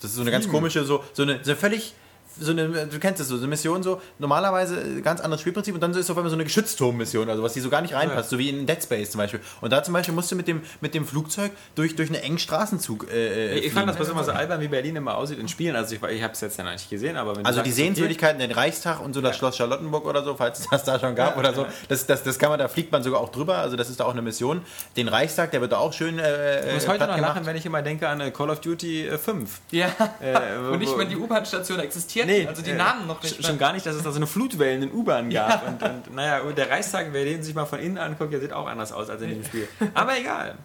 das ist so eine ganz komische, so, so, eine, so eine völlig. So eine, du kennst es so, so eine Mission so, normalerweise äh, ganz anderes Spielprinzip und dann ist es auf einmal so eine Geschützturmmission, also was die so gar nicht reinpasst, so wie in Dead Space zum Beispiel. Und da zum Beispiel musst du mit dem, mit dem Flugzeug durch, durch einen engen Straßenzug äh, äh, Ich fand das bloß immer so albern, wie Berlin immer aussieht in Spielen. Also ich, ich habe es jetzt ja noch nicht gesehen, aber wenn du Also die Sehenswürdigkeiten, den Reichstag und so das Schloss Charlottenburg oder so, falls es das da schon gab oder so, das, das, das kann man, da fliegt man sogar auch drüber, also das ist da auch eine Mission. Den Reichstag, der wird da auch schön äh, Ich muss äh, heute noch gemacht. lachen, wenn ich immer denke an Call of Duty äh, 5. Ja. Äh, Und nicht wo- mal die U-Bahn-Station existiert. Nee, also die äh, Namen noch nicht. sch- Schon gar nicht, dass es da so eine Flutwellen in U-Bahn gab. Und, und naja, der Reichstag, wer den sich mal von innen anguckt, der sieht auch anders aus als in dem Spiel. Aber egal.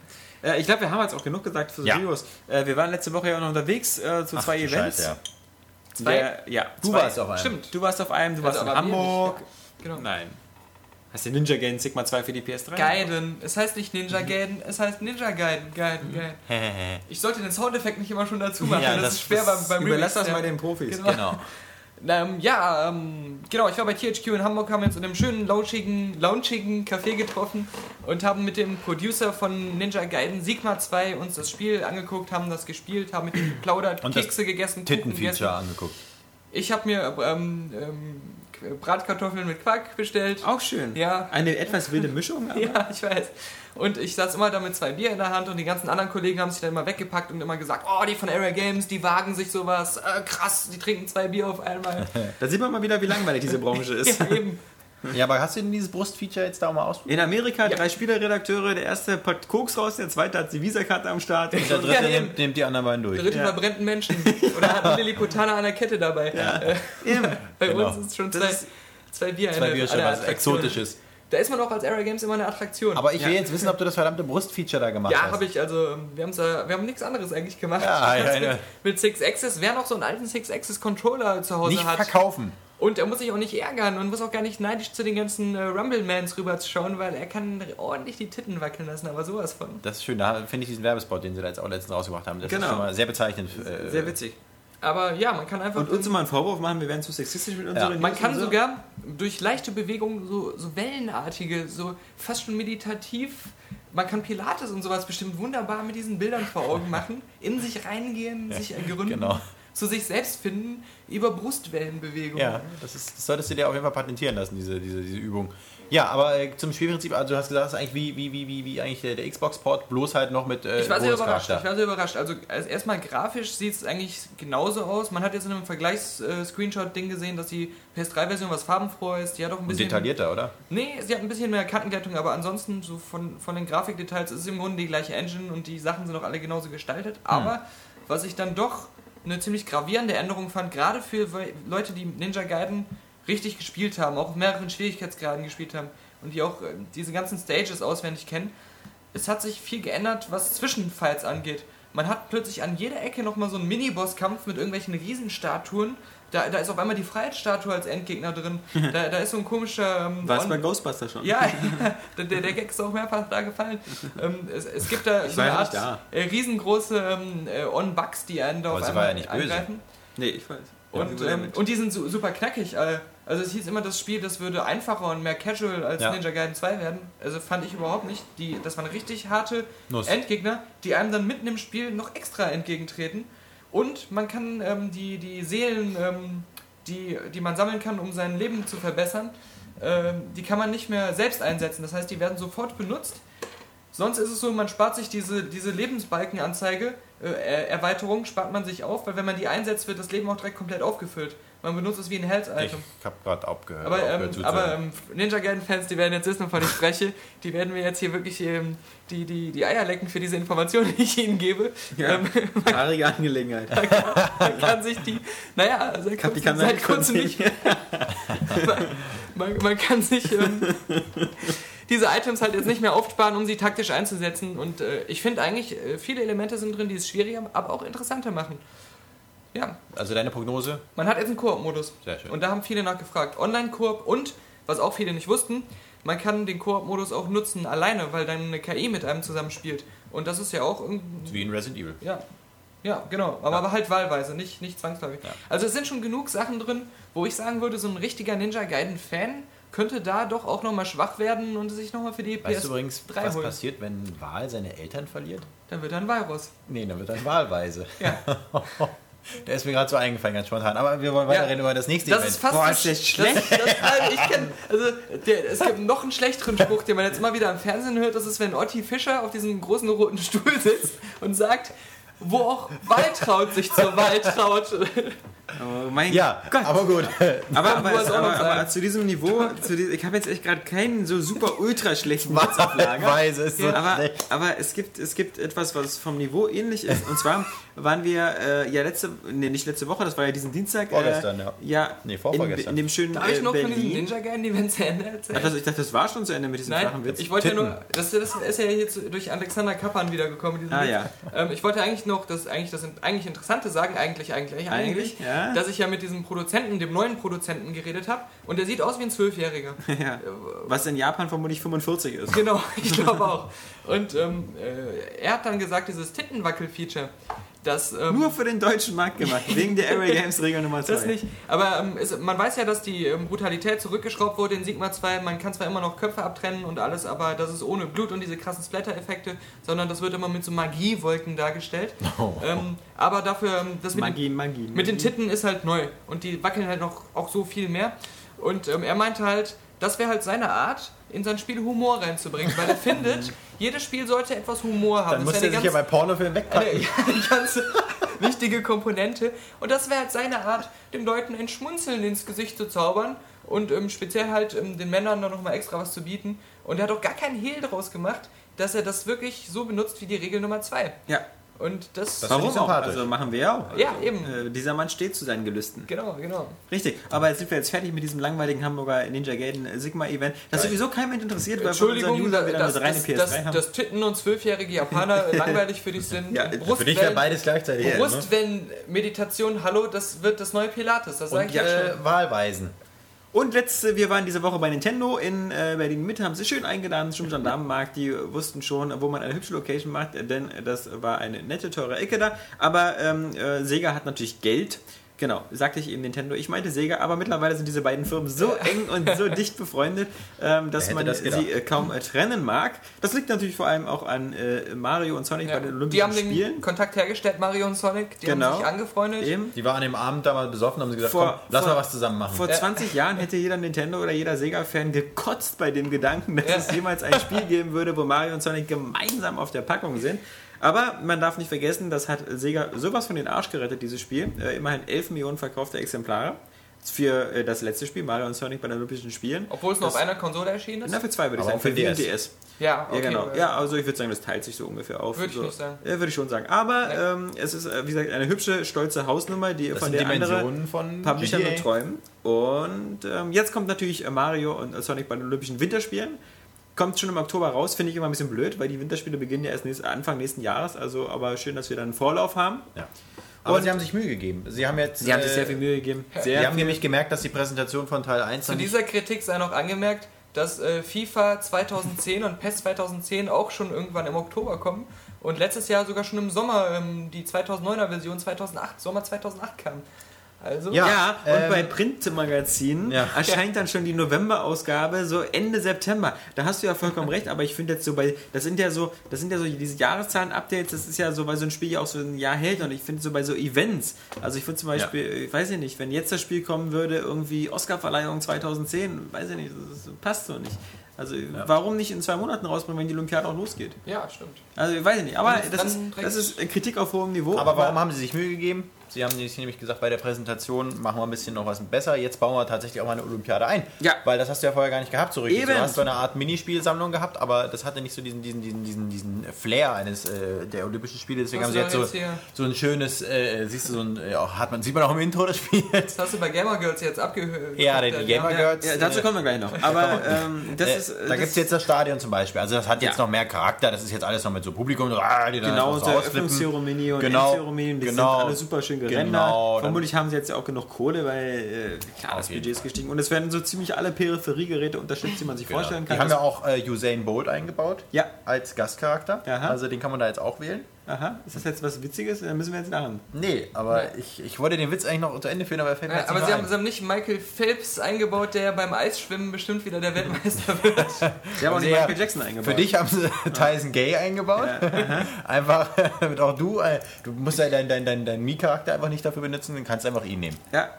Äh, ich glaube, wir haben jetzt auch genug gesagt für Ja. Heroes. Äh, wir waren letzte Woche ja auch noch unterwegs äh, zu Ach, zwei Events. Scheiße, ja. Zwei? Der, ja, Du zwei. warst auf einem. Stimmt. Du warst auf einem, du warst Also, in aber wir Hamburg. nicht. Genau. Nein. Hast du Ninja Gaiden Sigma 2 für die PS3? Gaiden. Es heißt nicht Ninja Gaiden, es heißt Ninja Gaiden. Gaiden, Gaiden. Ich sollte den Soundeffekt nicht immer schon dazu machen. Ja, das, das ist schwer beim, beim Überlass das mal den Profis. Genau. Genau. [laughs] Ähm, ja, ähm, genau, ich war bei THQ in Hamburg, haben uns in einem schönen, launchigen, launchigen Café getroffen und haben mit dem Producer von Ninja Gaiden Sigma 2 uns das Spiel angeguckt, haben das gespielt, haben mit ihm geplaudert, Und das Kekse gegessen. Tittenfeature angeguckt. Ich habe mir ähm, ähm, Bratkartoffeln mit Quark bestellt. Auch schön. Ja. Eine etwas wilde Mischung. [laughs] Aber Ja, ich weiß. Und ich saß immer da mit zwei Bier in der Hand und die ganzen anderen Kollegen haben sich dann immer weggepackt und immer gesagt, oh, die von Area Games, die wagen sich sowas, äh, krass, die trinken zwei Bier auf einmal. [laughs] Da sieht man mal wieder, wie langweilig diese Branche [laughs] ist. ja, eben. Ja, aber hast du denn dieses Brustfeature jetzt da mal ausprobiert? In Amerika Ja. drei Spielerredakteure, der erste packt Koks raus, der zweite hat die Visakarte am Start. Der dritte Ja, nimmt, nimmt die anderen beiden durch. Der dritte Ja. verbrennten Menschen. Oder hat einen Lilliputaner an der Kette dabei. Äh, [laughs] Eben. bei Genau. uns ist schon Das zwei, ist- zwei Bier Zwei Bier schon was. Exotisches. Da ist man auch als Area Games immer eine Attraktion. Aber ich will Ja. jetzt wissen, ob du das verdammte Brustfeature da gemacht ja, hast. habe ich. Also, wir, haben's, äh, wir haben nichts anderes eigentlich gemacht. Ja, [laughs] ja, mit, ja. mit Six Axis. Wer noch so einen alten Six Axis Controller zu Hause Nicht hat. verkaufen. Und er muss sich auch nicht ärgern und muss auch gar nicht neidisch zu den ganzen äh, Rumblemans rüberschauen, weil er kann ordentlich die Titten wackeln lassen, aber sowas von. Das ist schön. Da finde ich diesen Werbespot, den sie da jetzt auch letztens rausgebracht haben. Das Genau. ist schon mal sehr bezeichnend. äh, Sehr witzig. Aber ja, man kann einfach. Und uns immer einen Vorwurf machen, wir wären zu sexistisch mit unseren Man News kann so. sogar durch leichte Bewegungen so, so wellenartige, so fast schon meditativ, man kann Pilates und sowas bestimmt wunderbar mit diesen Bildern vor Augen machen, in sich reingehen, sich ergründen, genau. Zu sich selbst finden, über Brustwellenbewegungen. Ja, das, ist, das solltest du dir auf jeden Fall patentieren lassen, diese, diese, diese Übung. Ja, aber äh, zum Spielprinzip, also du hast gesagt, das ist eigentlich wie, wie, wie, wie, wie eigentlich der, der Xbox-Port, bloß halt noch mit äh, Ich war sehr überrascht. Ich war sehr überrascht. Also als erstmal grafisch sieht es eigentlich genauso aus. Man hat jetzt in einem Vergleichs-Screenshot-Ding gesehen, dass die PS3-Version was farbenfroher ist. Die hat auch ein bisschen detaillierter, oder? Nee, sie hat ein bisschen mehr Kantenglättung, aber ansonsten so von, von den Grafikdetails ist es im Grunde die gleiche Engine und die Sachen sind auch alle genauso gestaltet. Aber was ich dann doch eine ziemlich gravierende Änderung fand, gerade für Leute, die Ninja Gaiden richtig gespielt haben, auch auf mehreren Schwierigkeitsgraden gespielt haben und die auch äh, diese ganzen Stages auswendig kennen, es hat sich viel geändert, was Zwischenfights angeht. Man hat plötzlich an jeder Ecke nochmal so einen Mini-Boss-Kampf mit irgendwelchen Riesenstatuen. Da, da ist auf einmal die Freiheitsstatue als Endgegner drin. Da, da ist so ein komischer... Ähm, War es bei Ghostbuster schon? ja, der, [laughs] [laughs] der der Gag ist auch mehrfach da gefallen. Ähm, es, es gibt da Ich so eine ja Art da. äh, riesengroße ähm, äh, On-Bugs, die einen da Aber auf sie einmal war ja nicht böse. angreifen. Nee, ich weiß. Und, ähm, und die sind su super knackig. äh, Also es hieß immer, das Spiel, das würde einfacher und mehr casual als Ja. Ninja Gaiden 2 werden. Also fand ich überhaupt nicht. Die, das waren richtig harte Nuss. Endgegner, die einem dann mitten im Spiel noch extra entgegentreten. Und man kann ähm, die, die Seelen, ähm, die, die man sammeln kann, um sein Leben zu verbessern, ähm, die kann man nicht mehr selbst einsetzen. Das heißt, die werden sofort benutzt. Sonst ist es so, man spart sich diese, diese Lebensbalkenanzeige, äh, Er- Erweiterung spart man sich auf, weil wenn man die einsetzt, wird das Leben auch direkt komplett aufgefüllt. Man benutzt es wie ein Ich Health-Item. habe gerade aufgehört. Aber, ähm, aber ähm, Ninja Gaiden-Fans, die werden jetzt wissen, wovon ich spreche. Die werden mir jetzt hier wirklich ähm, die, die, die Eier lecken für diese Informationen, [laughs] die ich ihnen gebe. Ja. Ähm, Haarige Angelegenheit. man kann sich die, naja, seit kurzem, seit kurzem nicht, [laughs] man, man kann sich ähm, diese Items halt jetzt nicht mehr aufsparen, um sie taktisch einzusetzen. Und äh, ich finde eigentlich, äh, viele Elemente sind drin, die es schwieriger, aber auch interessanter machen. Ja, Also deine Prognose? man hat jetzt einen Koop-Modus. Sehr schön. Und da haben viele nachgefragt. Online-Koop und, was auch viele nicht wussten, man kann den Koop-Modus auch nutzen alleine, weil dann eine KI mit einem zusammenspielt. Und das ist ja auch irgendwie. Wie in Resident Evil. Ja. Ja, genau. Aber, Ja. aber halt wahlweise, nicht, nicht zwangsläufig. Ja. Also es sind schon genug Sachen drin, wo ich sagen würde, so ein richtiger Ninja Gaiden-Fan könnte da doch auch nochmal schwach werden und sich nochmal für die Weißt du übrigens, PS3 was holen. passiert, wenn Wahl seine Eltern verliert? Dann wird er ein Virus. Nee, dann wird er wahlweise. Ja. [laughs] Der ist mir gerade so eingefallen, ganz spontan. Aber wir wollen weiterreden über das nächste Das Event. ist fast Boah, das, ist das schlecht. Das, das, ich kenn, also der, es gibt noch einen schlechteren Spruch, den man jetzt immer wieder im Fernsehen hört. Das ist, wenn Otti Fischer auf diesem großen roten Stuhl sitzt und sagt, wo auch Waltraud sich zur Waltraud Oh mein Ja, Gott. aber gut. Aber, aber, auch aber, aber, zu diesem Niveau, zu die, ich habe jetzt echt gerade keinen so super ultra schlechten Witz auf Lager. weiß, es ist so aber, schlecht. aber es gibt es gibt etwas, was vom Niveau ähnlich ist. Und zwar waren wir äh, ja letzte, nee, nicht letzte Woche, das war ja diesen Dienstag. Vorgestern, äh, ja. ja. Nee, in, vorvorgestern. in dem schönen Darf ich äh, noch von Berlin. diesem Ninja Gaiden Event zu Ende erzählen? Ach, das, ich dachte, das war schon zu Ende mit diesem Nein, flachen Witz. ich wollte ja Titten. nur, das, das ist ja jetzt durch Alexander Kappan wiedergekommen. diesen Ah, Witz. ja. Ähm, ich wollte eigentlich noch das eigentlich das eigentlich Interessante sagen, eigentlich, eigentlich, eigentlich, Eigentlich, ja. dass ich ja mit diesem Produzenten, dem neuen Produzenten geredet habe und der sieht aus wie ein Zwölfjähriger. [laughs] ja. Was in Japan vermutlich 45 ist. genau, ich glaube auch. [laughs] Und ähm, äh, er hat dann gesagt, dieses Tittenwackel-Feature, das ähm, Nur für den deutschen Markt gemacht, [laughs] wegen der Area Games Regel Nummer 2. Das nicht. Aber ähm, es, man weiß ja, dass die ähm, Brutalität zurückgeschraubt wurde in Sigma 2. Man kann zwar immer noch Köpfe abtrennen und alles, aber das ist ohne Blut und diese krassen Splatter-Effekte, sondern das wird immer mit so Magiewolken dargestellt. [laughs] Ähm, aber dafür, ähm, das mit, Magie, Magie. den, mit den Titten ist halt neu und die wackeln halt noch auch so viel mehr. Und ähm, er meinte halt, das wäre halt seine Art, in sein Spiel Humor reinzubringen, weil er findet, [laughs] jedes Spiel sollte etwas Humor haben. Dann muss er sich ja bei Pornofilmen wegpacken. eine, [laughs] ja, eine ganz wichtige Komponente. Und das wäre halt seine Art, den Leuten ein Schmunzeln ins Gesicht zu zaubern und ähm, speziell halt ähm, den Männern dann nochmal extra was zu bieten. Und er hat auch gar keinen Hehl draus gemacht, dass er das wirklich so benutzt wie die Regel Nummer 2. Ja. Und das. Das Warum auch? Also machen wir ja auch. Ja, eben. Äh, dieser Mann steht zu seinen Gelüsten. Genau, genau. Richtig, aber jetzt sind wir jetzt fertig mit diesem langweiligen Hamburger Ninja Gaiden Sigma Event, das sowieso kein Mensch interessiert, weil Entschuldigung, nur reine dass, PS3 dass, haben. dass Titten und zwölfjährige Japaner [laughs] langweilig für dich sind. Ja, Brust, Für dich wäre beides gleichzeitig. ne? Brustwellen, Meditation, hallo, das wird das neue Pilates, das sage Und ich ja schon. äh, Wahlweisen. Und letzte, wir waren diese Woche bei Nintendo in äh, Berlin Mitte, haben sie schön eingeladen zum Gendarmenmarkt. Die wussten schon, wo man eine hübsche Location macht, denn das war eine nette, teure Ecke da. Aber ähm, äh, Sega hat natürlich Geld. Genau, sagte ich eben Nintendo. Ich meinte Sega, aber mittlerweile sind diese beiden Firmen so [laughs] eng und so dicht befreundet, ähm, dass man das sie äh, kaum äh, trennen mag. Das liegt natürlich vor allem auch an äh, Mario und Sonic Ja, bei den die Olympischen haben den Spielen. Kontakt hergestellt, Mario und Sonic. Die Genau. haben sich angefreundet. Eben. Die waren an dem Abend damals besoffen und haben sie gesagt, Vor- komm, lass vor- mal was zusammen machen. Vor 20 Jahren hätte jeder Nintendo oder jeder Sega-Fan gekotzt bei dem Gedanken, dass Ja. es jemals ein Spiel geben würde, wo Mario und Sonic gemeinsam auf der Packung sind. Aber man darf nicht vergessen, das hat Sega sowas von den Arsch gerettet, dieses Spiel. Äh, immerhin 11 Millionen verkaufte Exemplare für äh, das letzte Spiel, Mario und Sonic bei den Olympischen Spielen. Obwohl es nur Das- auf einer Konsole erschienen ist. Na, für zwei würde ich sagen, auch für DS. DS. Ja, okay. Ja, genau. Ja, also ich würde sagen, das teilt sich so ungefähr auf. Würde ich so. nicht sagen. Ja, würde ich schon sagen. Aber ähm, es ist, äh, wie gesagt, eine hübsche, stolze Hausnummer, die das von sind der Dimensionen von Publisher nur träumen. Und ähm, jetzt kommt natürlich Mario und Sonic bei den Olympischen Winterspielen. Kommt schon im Oktober raus, finde ich immer ein bisschen blöd, weil die Winterspiele beginnen ja erst nächst, Anfang nächsten Jahres. Also, aber schön, dass wir dann einen Vorlauf haben. Ja. Aber Und- sie haben sich Mühe gegeben. Sie haben jetzt. Sie haben sich äh, sehr viel Mühe gegeben. Sie Sehr haben viel. nämlich gemerkt, dass die Präsentation von Teil 1 Zu dieser Kritik sei noch angemerkt, dass äh, FIFA 2010 und PES 2010 auch schon irgendwann im Oktober kommen und letztes Jahr sogar schon im Sommer ähm, die 2009er Version 2008, Sommer 2008 kam. Also, Ja. Ja, und ähm, bei Printmagazinen Ja. erscheint dann schon die November-Ausgabe so Ende September. Da hast du ja vollkommen recht, aber ich finde jetzt so bei, das sind ja so, das sind ja so diese Jahreszahlen-Updates, das ist ja so, weil so ein Spiel ja auch so ein Jahr hält und ich finde so bei so Events, also ich würde zum Beispiel, ich weiß ich nicht, wenn jetzt das Spiel kommen würde, irgendwie Oscar-Verleihung 2010, weiß ich nicht, das, passt so nicht. Also warum nicht in zwei Monaten rausbringen, wenn die Olympiade auch losgeht? ja, stimmt. Also ich weiß ich nicht, aber das ist, das ist Kritik auf hohem Niveau. Aber warum haben sie sich Mühe gegeben? Sie haben nämlich gesagt, bei der Präsentation machen wir ein bisschen noch was besser. Jetzt bauen wir tatsächlich auch mal eine Olympiade ein. Ja. Weil das hast du ja vorher gar nicht gehabt, so richtig. Eben. Du hast so eine Art Minispielsammlung gehabt, aber das hatte nicht so diesen, diesen, diesen, diesen, diesen Flair eines äh, der Olympischen Spiele. Deswegen Was haben sie jetzt so, jetzt so ein schönes, äh, siehst du, so ein, ja, hat man, sieht man auch im Intro des Spiels. Das hast du bei Gamer Girls jetzt abgehört. Ja, die, Gamer Girls. ja, dazu äh, kommen wir gleich noch. Aber ähm, das äh, ist. da das gibt es jetzt das Stadion zum Beispiel. Also das hat jetzt noch mehr Charakter. Das ist jetzt alles noch mit so Publikum, ah, die dann Genau, so unsere ausflippen. Eröffnungszeremonie und Genau, Endzeremonien, die genau. sind alle super schön gerendert. Genau, Vermutlich haben sie jetzt ja auch genug Kohle, weil äh, klar, das Budget ist gestiegen. Und es werden so ziemlich alle Peripheriegeräte unterstützt, die man sich vorstellen kann. Die haben ja auch äh, Usain Bolt eingebaut. Ja. Als Gastcharakter. Aha. Also den kann man da jetzt auch wählen. Aha, ist das jetzt was Witziges? Dann müssen wir jetzt lachen. Nee, aber Ich, ich wollte den Witz eigentlich noch zu Ende führen, aber er fällt mir Ja, aber nicht sie haben, sie haben nicht Michael Phelps eingebaut, der beim Eisschwimmen bestimmt wieder der Weltmeister wird. [laughs] Sie haben auch nicht ja, Michael Jackson eingebaut. Für dich haben sie Tyson Gay eingebaut. [laughs] einfach, [laughs] damit auch du, äh, du musst ja deinen dein, dein, dein Mii-Charakter einfach nicht dafür benutzen, dann kannst du einfach ihn nehmen. Ja.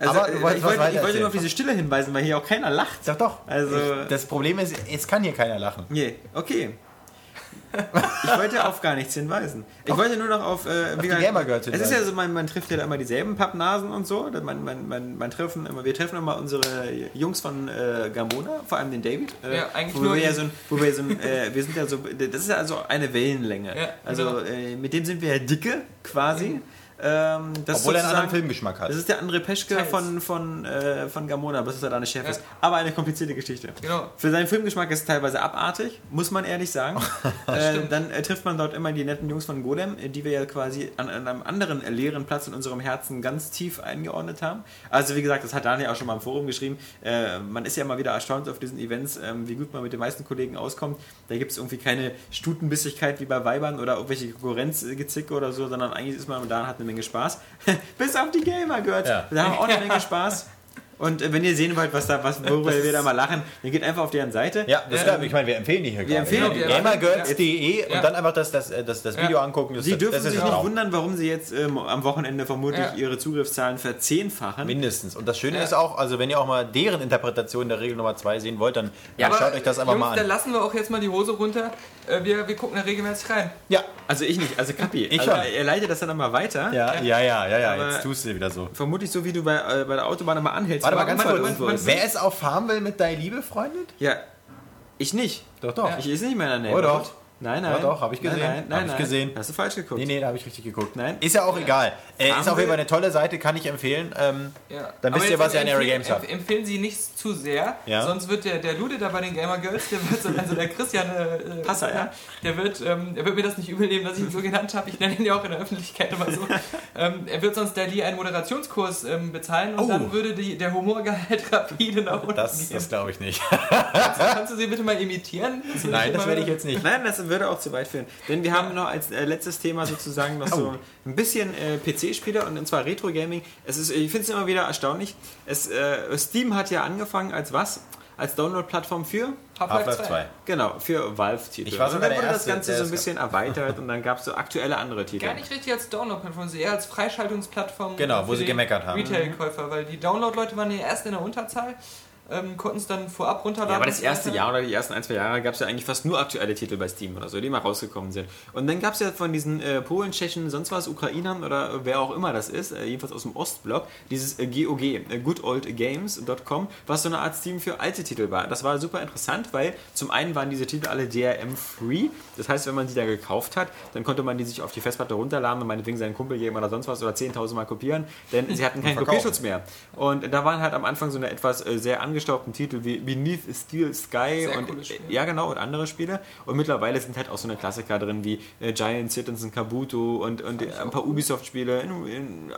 Also, Aber äh, ich, wollte, ich wollte nur auf diese Stille hinweisen, weil hier auch keiner lacht. Sag doch. Also- ich, das Problem ist, jetzt kann hier keiner lachen. Nee, okay. [laughs] Ich wollte auf gar nichts hinweisen. Ich wollte nur noch auf, äh, die Gamer Girls Es ist ja so, man, man trifft ja immer dieselben Pappnasen und so. Man, man, man, man treffen immer, wir treffen immer unsere Jungs von äh, Gamona, vor allem den David. Äh, Ja, eigentlich wo nur wir ja so, ein- wo wir so, ein, äh, [laughs] wir sind ja so, das ist ja also eine Wellenlänge. Ja, also genau. äh, mit dem sind wir ja dicke quasi. Ähm, das Obwohl er einen anderen Filmgeschmack hat. Das ist der André Peschke Teils. von, von, äh, von Gamona, bis er da nicht Chef Ja. ist. Aber eine komplizierte Geschichte. Genau. Für seinen Filmgeschmack ist es teilweise abartig, muss man ehrlich sagen. [laughs] äh, dann äh, trifft man dort immer die netten Jungs von Golem, äh, die wir ja quasi an, an einem anderen äh, leeren Platz in unserem Herzen ganz tief eingeordnet haben. Also wie gesagt, das hat Daniel auch schon mal im Forum geschrieben. Äh, man ist ja immer wieder erstaunt auf diesen Events, ähm, wie gut man mit den meisten Kollegen auskommt. Da gibt es irgendwie keine Stutenbissigkeit wie bei Weibern oder irgendwelche Konkurrenzgezicke oder so, sondern eigentlich ist man da und hat eine Menge Spaß. [laughs] Bis auf die Gamer gehört. Ja. Da haben wir auch eine [laughs] Menge Spaß. Und äh, wenn ihr sehen wollt, was da, was, [laughs] worüber wir da mal lachen, dann geht einfach auf deren Seite. Ja, das ist, ich meine, wir empfehlen die hier Wir empfehlen die. Gamergirls.de Ja. und dann einfach das, das, das, das Video Ja. angucken. Das, Sie dürfen das ist sich nicht wundern, warum sie jetzt ähm, am Wochenende vermutlich Ja. ihre Zugriffszahlen verzehnfachen. Mindestens. Und das Schöne Ja. ist auch, also wenn ihr auch mal deren Interpretation der Regel Nummer 2 sehen wollt, dann dann schaut euch das einfach Jungs, mal Dann an. lassen wir auch jetzt mal die Hose runter. Äh, Wir, wir gucken da regelmäßig rein. Ja, Also ich nicht, also Kapi. Ich also. Er leitet das dann nochmal weiter. ja, ja, ja, ja, ja. Jetzt tust du wieder so. Vermutlich so, wie du bei, äh, bei der Autobahn immer anhältst. Warte mal ganz kurz. Wer ist auf Farmville mit deiner Liebe befreundet? Ja, ich nicht. Doch, doch. Ich ist nicht mehr in der Oh, Neighborhood. doch. Nein, nein. Ja, doch, hab ich gesehen. Nein, nein, Hab nein, ich nein. gesehen. Hast du falsch geguckt? Nee, nee, da habe ich richtig geguckt. Nein. Ist ja auch egal. Äh, ist auf jeden Fall eine tolle Seite, kann ich empfehlen. Ähm, Ja. Dann wisst ihr, was ihr an Area empfehlen- Games habt. empf- Empfehlen Sie nicht zu sehr, Ja. sonst wird der, der Lude da bei den Gamer Girls, der wird so, also der Christian äh, Passer, ja. der wird, ähm, der wird mir das nicht übel nehmen, dass ich ihn so genannt habe. Ich nenne ihn ja auch in der Öffentlichkeit immer so. [laughs] ähm, er wird sonst der Lee einen Moderationskurs ähm, bezahlen und Oh. dann würde die, der Humorgehalt [laughs] rapide nach unten das gehen. das glaube ich nicht. Kannst du sie bitte mal imitieren? Kannst Nein, das werde ich jetzt nicht. Nein, das würde auch zu weit führen. Denn wir haben noch als äh, letztes Thema sozusagen noch so ein bisschen äh, PC-Spiele und, und zwar Retro-Gaming. Es ist, ich finde es immer wieder erstaunlich. Es, äh, Steam hat ja angefangen als was? Als Download-Plattform für? Half-Life 2. Genau, für Valve-Titel. Ich war und sogar dann wurde das Erste, Ganze so ein bisschen erweitert und dann gab es so aktuelle andere Titel. Gar nicht richtig als Download-Plattform, sondern eher als Freischaltungsplattform. Genau, für wo sie gemeckert haben. Retail-Käufer, weil die Download-Leute waren ja erst in der Unterzahl, ähm, konnten es dann vorab runterladen. Ja, aber das erste. Jahr oder die ersten ein, zwei Jahre gab es ja eigentlich fast nur aktuelle Titel bei Steam oder so, die mal rausgekommen sind. Und dann gab es ja von diesen äh, Polen, Tschechen, sonst was, Ukrainern oder wer auch immer das ist, äh, jedenfalls aus dem Ostblock, dieses äh, GOG, äh, goodoldgames.com, was so eine Art Steam für alte Titel war. Das war super interessant, weil zum einen waren diese Titel alle DRM-free. Das heißt, wenn man die da gekauft hat, dann konnte man die sich auf die Festplatte runterladen und meinetwegen seinen Kumpel geben oder sonst was oder 10.000 Mal kopieren, denn sie hatten keinen. Kopierschutz mehr. Und da waren halt am Anfang so eine etwas äh, sehr angestaubten Titel wie Beneath Steel Sky Sehr und ja genau und andere Spiele. Und mittlerweile sind halt auch so eine Klassiker drin wie äh, Giant Citizen Kabuto und, und ein paar Ubisoft-Spiele,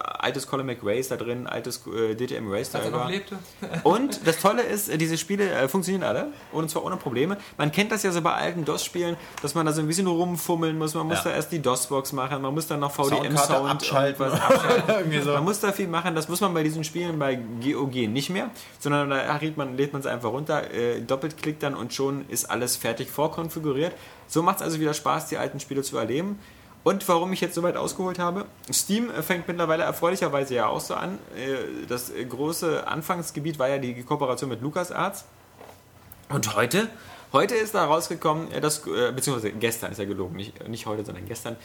altes Colin McRae ist da drin, altes äh, DTM Race er noch lebte. [laughs] Und das Tolle ist, äh, diese Spiele äh, funktionieren alle und zwar ohne Probleme. Man kennt das ja so bei alten DOS-Spielen, dass man da so ein bisschen rumfummeln muss. Man muss Ja. da erst die DOS-Box machen, man muss dann noch VDM-Sound [laughs] abschalten. Irgendwie so. Man muss da viel machen. Das muss man bei diesen Spielen bei GOG nicht mehr, sondern da lädt man es einfach runter, äh, doppelt klickt dann und schon ist alles fertig vorkonfiguriert. So macht es also wieder Spaß, die alten Spiele zu erleben. Und warum ich jetzt so weit ausgeholt habe, Steam äh, fängt mittlerweile erfreulicherweise ja auch so an. Äh, Das äh, große Anfangsgebiet war ja die Kooperation mit LucasArts. Und heute? Heute ist da rausgekommen, das, beziehungsweise gestern ist ja gelogen, nicht, nicht heute, sondern gestern.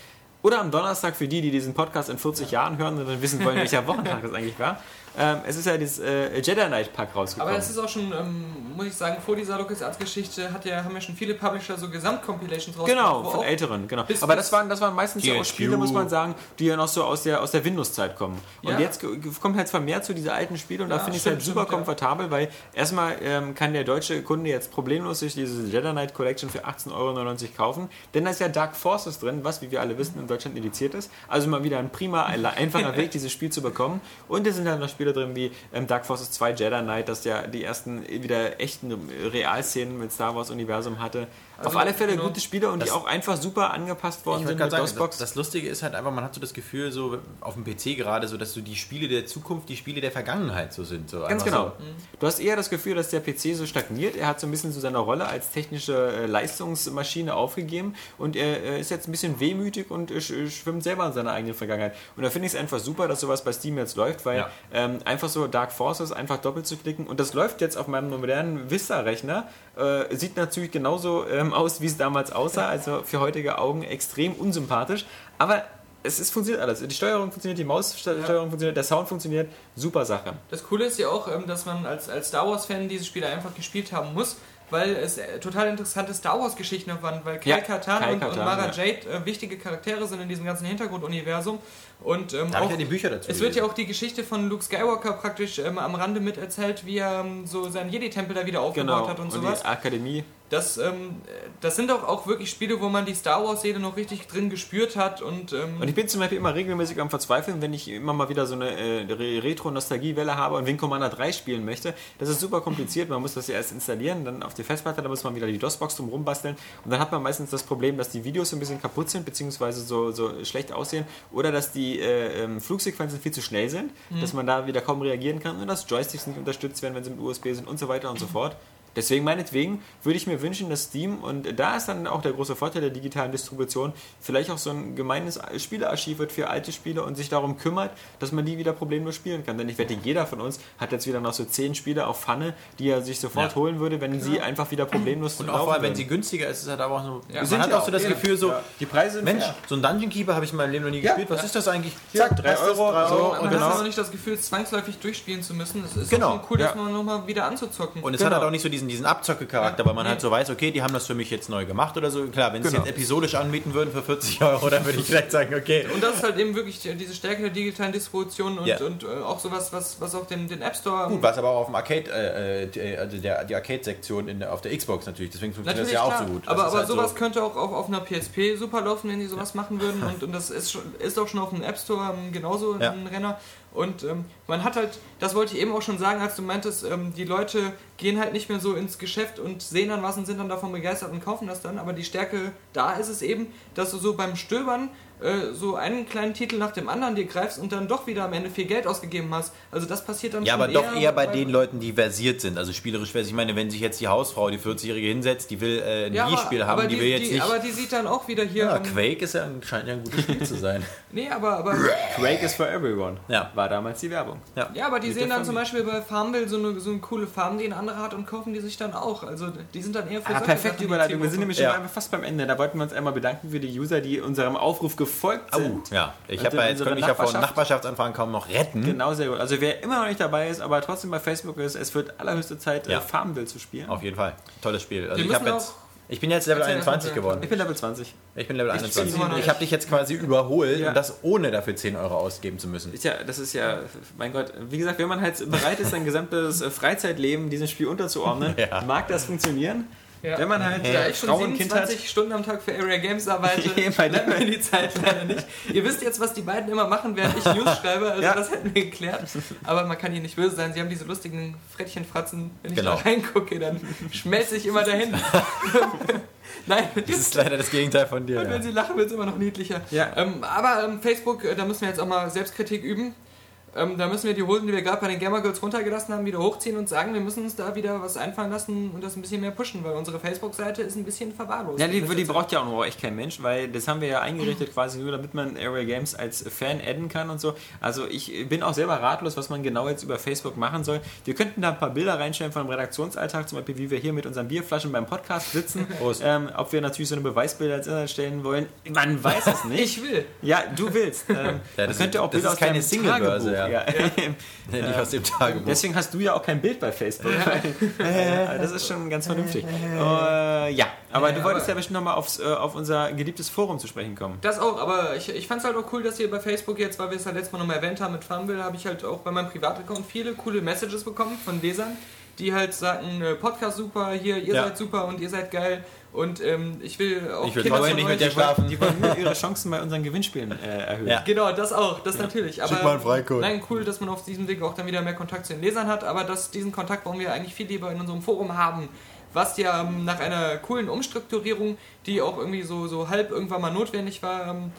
Oder am Donnerstag für die, die diesen Podcast in 40 Jahren hören und dann wissen wollen, welcher [laughs] Wochentag das eigentlich war. Ähm, es ist ja dieses äh, Jedi Knight Pack rausgekommen. Aber es ist auch schon, ähm, muss ich sagen, vor dieser LucasArts-Geschichte hat ja, haben ja schon viele Publisher so Gesamtcompilations rausgebracht. Genau, von älteren, genau. Aber das waren, das waren meistens ja auch. Spiele, muss man sagen, die ja noch so aus der, aus der Windows-Zeit kommen. Und Ja. jetzt kommt halt vermehrt zu diese alten Spiele und da Ja, finde ich es halt super stimmt, komfortabel, weil erstmal ähm, kann der deutsche Kunde jetzt problemlos sich diese Jedi Knight Collection für 18,99 Euro kaufen, denn da ist ja Dark Forces drin, was, wie wir alle wissen, in Deutschland indiziert ist. Also mal wieder ein prima, ein [laughs] einfacher Weg, dieses Spiel zu bekommen. Und es sind halt noch Spiele drin wie ähm, Dark Forces 2 Jedi Knight, das ja die ersten wieder echten Realszenen mit Star Wars Universum hatte. Auf Also, alle Fälle genau. gute Spiele und die auch einfach super angepasst worden sind mit sagen, DOSBox. das, das Lustige ist halt einfach, man hat so das Gefühl, so auf dem PC gerade, so dass so die Spiele der Zukunft die Spiele der Vergangenheit so sind. So Ganz genau. So. Du hast eher das Gefühl, dass der PC so stagniert. Er hat so ein bisschen so seine Rolle als technische äh, Leistungsmaschine aufgegeben und er äh, ist jetzt ein bisschen wehmütig und äh, sch- schwimmt selber in seiner eigenen Vergangenheit. Und da finde ich es einfach super, dass sowas bei Steam jetzt läuft, weil Ja. ähm, einfach so Dark Forces einfach doppelt zu klicken und das läuft jetzt auf meinem modernen Vista-Rechner. Äh, sieht natürlich genauso ähm, ähm, aus, wie es damals aussah. Also für heutige Augen extrem unsympathisch. Aber es ist, funktioniert alles. Die Steuerung funktioniert, die Maussteuerung ja. funktioniert, der Sound funktioniert. Super Sache. Das Coole ist ja auch, ähm, dass man als, als Star Wars-Fan diese Spiele einfach gespielt haben muss, weil es äh, total interessante Star Wars-Geschichten waren, weil Kai ja, Katan Kai und, und, Mara ja. Jade äh, wichtige Charaktere sind in diesem ganzen Hintergrunduniversum. Und ähm, auch, ja die Bücher dazu. Es wird ja auch die Geschichte von Luke Skywalker praktisch ähm, am Rande miterzählt, wie er ähm, so seinen Jedi-Tempel da wieder aufgebaut genau. hat und, und sowas. Die Akademie. Das, ähm, das sind doch auch wirklich Spiele, wo man die Star Wars-Seele noch richtig drin gespürt hat. Und, ähm und ich bin zum Beispiel immer regelmäßig am Verzweifeln, wenn ich immer mal wieder so eine äh, Retro-Nostalgie-Welle habe und Wing Commander 3 spielen möchte. Das ist super kompliziert. Man muss das ja erst installieren, dann auf die Festplatte, da muss man wieder die DOS-Box drum rumbasteln. Und dann hat man meistens das Problem, dass die Videos ein bisschen kaputt sind, beziehungsweise so, so schlecht aussehen. Oder dass die äh, ähm, Flugsequenzen viel zu schnell sind, mhm. dass man da wieder kaum reagieren kann und dass Joysticks nicht unterstützt werden, wenn sie mit USB sind und so weiter und so fort. Deswegen meinetwegen würde ich mir wünschen, dass Steam, und da ist dann auch der große Vorteil der digitalen Distribution, vielleicht auch so ein gemeines Spielearchiv wird für alte Spiele und sich darum kümmert, dass man die wieder problemlos spielen kann. Denn ich wette, jeder von uns hat jetzt wieder noch so zehn Spiele auf Pfanne, die er sich sofort ja. holen würde, wenn sie einfach wieder problemlos Und auch vor allem, wenn sie günstiger ist, ist halt aber auch so. Ja, man hat auch so das Gefühl, so, ja. die Preise sind Mensch, so ein Dungeon Keeper habe ich in meinem Leben noch nie gespielt. Was ist das eigentlich? Zack, 3 Euro. Drei Euro. So, und man genau. hat noch nicht das Gefühl, zwangsläufig durchspielen zu müssen. Es ist genau. cool, das mal nochmal wieder anzuzocken. Und es genau. hat halt auch nicht so diesen, diesen Abzocke-Charakter. Charakter, weil man halt so weiß, okay, die haben das für mich jetzt neu gemacht oder so. Klar, wenn sie genau. jetzt episodisch anbieten würden für 40 Euro, dann würde ich vielleicht sagen, okay. Und das ist halt eben wirklich diese Stärke der digitalen Distribution und, ja. und äh, auch sowas, was, was auch den, den App Store. Gut, was aber auch auf dem Arcade, äh, äh also der, die Arcade-Sektion auf der Xbox natürlich, deswegen funktioniert natürlich, das ja klar. auch so gut. Aber, aber halt sowas so könnte auch auf, auf einer PSP super laufen, wenn die sowas machen würden. Und, und das ist, ist auch schon auf dem App Store ähm, genauso ja. ein Renner. Und ähm, man hat halt, das wollte ich eben auch schon sagen, als du meintest, ähm, die Leute gehen halt nicht mehr so ins Geschäft und sehen dann was und sind dann davon begeistert und kaufen das dann. Aber die Stärke da ist es eben, dass du so beim Stöbern äh, so einen kleinen Titel nach dem anderen dir greifst und dann doch wieder am Ende viel Geld ausgegeben hast. Also das passiert dann Ja, aber doch eher bei, bei den Leuten, die versiert sind, also spielerisch versiert. Ich meine, wenn sich jetzt die Hausfrau, die 40-Jährige hinsetzt, die will äh, ein ja, Wii-Spiel haben, die, die, will jetzt die, nicht... Aber die sieht dann auch wieder hier... Ja, Quake ist ja, scheint ja ein gutes Spiel zu sein. [laughs] nee, aber... aber Quake is for everyone. Ja. War damals die Werbung. Ja, ja aber die sehen dann zum Beispiel bei Farmville so eine, so eine coole Farm, die ein anderer hat und kaufen die sich dann auch. Also die sind dann eher für... Ah, perfekte Überleitung. Wir sind nämlich schon fast beim Ende. Da wollten wir uns einmal bedanken für die User, die unserem Aufruf gefolgt sind. Oh, ja. Ich habe ja jetzt könnte ich ja von Nachbarschaftsanfragen kaum noch retten. Genau, sehr gut. Also wer immer noch nicht dabei ist, aber trotzdem bei Facebook ist, es wird allerhöchste Zeit, ja. Äh, Farmville zu spielen. Auf jeden Fall. Tolles Spiel. Also ich habe jetzt ich bin jetzt Level 21 geworden. Ich bin Level 20. Ich bin Level 21. Ich, ich habe dich jetzt quasi überholt ja. und das ohne dafür 10 Euro ausgeben zu müssen. Ist ja, das ist ja, mein Gott, wie gesagt, wenn man halt bereit ist, sein gesamtes äh, Freizeitleben diesem Spiel unterzuordnen, [laughs] ja. mag das funktionieren. Ja. Wenn man halt ja, ich schon Frau 27 hat, Stunden am Tag für Area Games arbeite, bleibt mir die Zeit leider nicht. Ihr wisst jetzt, was die beiden immer machen, während ich News schreibe, also [laughs] ja. das hätten wir geklärt. Aber man kann hier nicht böse sein. Sie haben diese lustigen Frettchenfratzen. Wenn ich genau. da reingucke, dann schmelze ich immer dahin. [laughs] Nein. Das ist leider das Gegenteil von dir. Und wenn ja. sie lachen, wird es immer noch niedlicher. Ja. Ähm, aber ähm, Facebook, äh, da müssen wir jetzt auch mal Selbstkritik üben. Ähm, da müssen wir die Hosen, die wir gerade bei den Gamer Girls runtergelassen haben, wieder hochziehen und sagen, wir müssen uns da wieder was einfallen lassen und das ein bisschen mehr pushen, weil unsere Facebook-Seite ist ein bisschen verwahrlost. Ja, die, die braucht ja auch noch echt kein Mensch, weil das haben wir ja eingerichtet quasi nur, damit man Area Games als Fan adden kann und so. Also ich bin auch selber ratlos, was man genau jetzt über Facebook machen soll. Wir könnten da ein paar Bilder reinstellen von dem Redaktionsalltag, zum Beispiel wie wir hier mit unseren Bierflaschen beim Podcast sitzen. [laughs] ähm, ob wir natürlich so eine Beweisbilder als Inhalt stellen wollen. Man weiß es [laughs] nicht. ich will. Ja, du willst. Ähm, ja, das könnte auch Bilder aus keine Single-Börse. Ja. Ja. [laughs] nicht aus dem Tagebuch. Deswegen hast du ja auch kein Bild bei Facebook. das ist schon ganz vernünftig. Uh, ja, aber du wolltest ja bestimmt nochmal aufs, äh, auf unser geliebtes Forum zu sprechen kommen. Das auch, aber ich, ich fand es halt auch cool, dass ihr bei Facebook jetzt, weil wir es halt letztes Mal nochmal erwähnt haben mit Farmville, habe ich halt auch bei meinem Privataccount viele coole Messages bekommen von Lesern, die halt sagten, äh, Podcast super, hier, ihr ja. seid super und ihr seid geil. Und ähm, ich will auch ich will Kinder nicht mit dir schlafen. Die wollen nur ihre Chancen bei unseren Gewinnspielen äh, erhöhen. Ja. Genau, das auch, das ja. natürlich. Aber, Schick mal einen Freicode. Nein, cool, dass man auf diesem Weg auch dann wieder mehr Kontakt zu den Lesern hat, aber dass diesen Kontakt wollen wir eigentlich viel lieber in unserem Forum haben. Was ja ähm, nach einer coolen Umstrukturierung, die auch irgendwie so, so halb irgendwann mal notwendig war, ähm,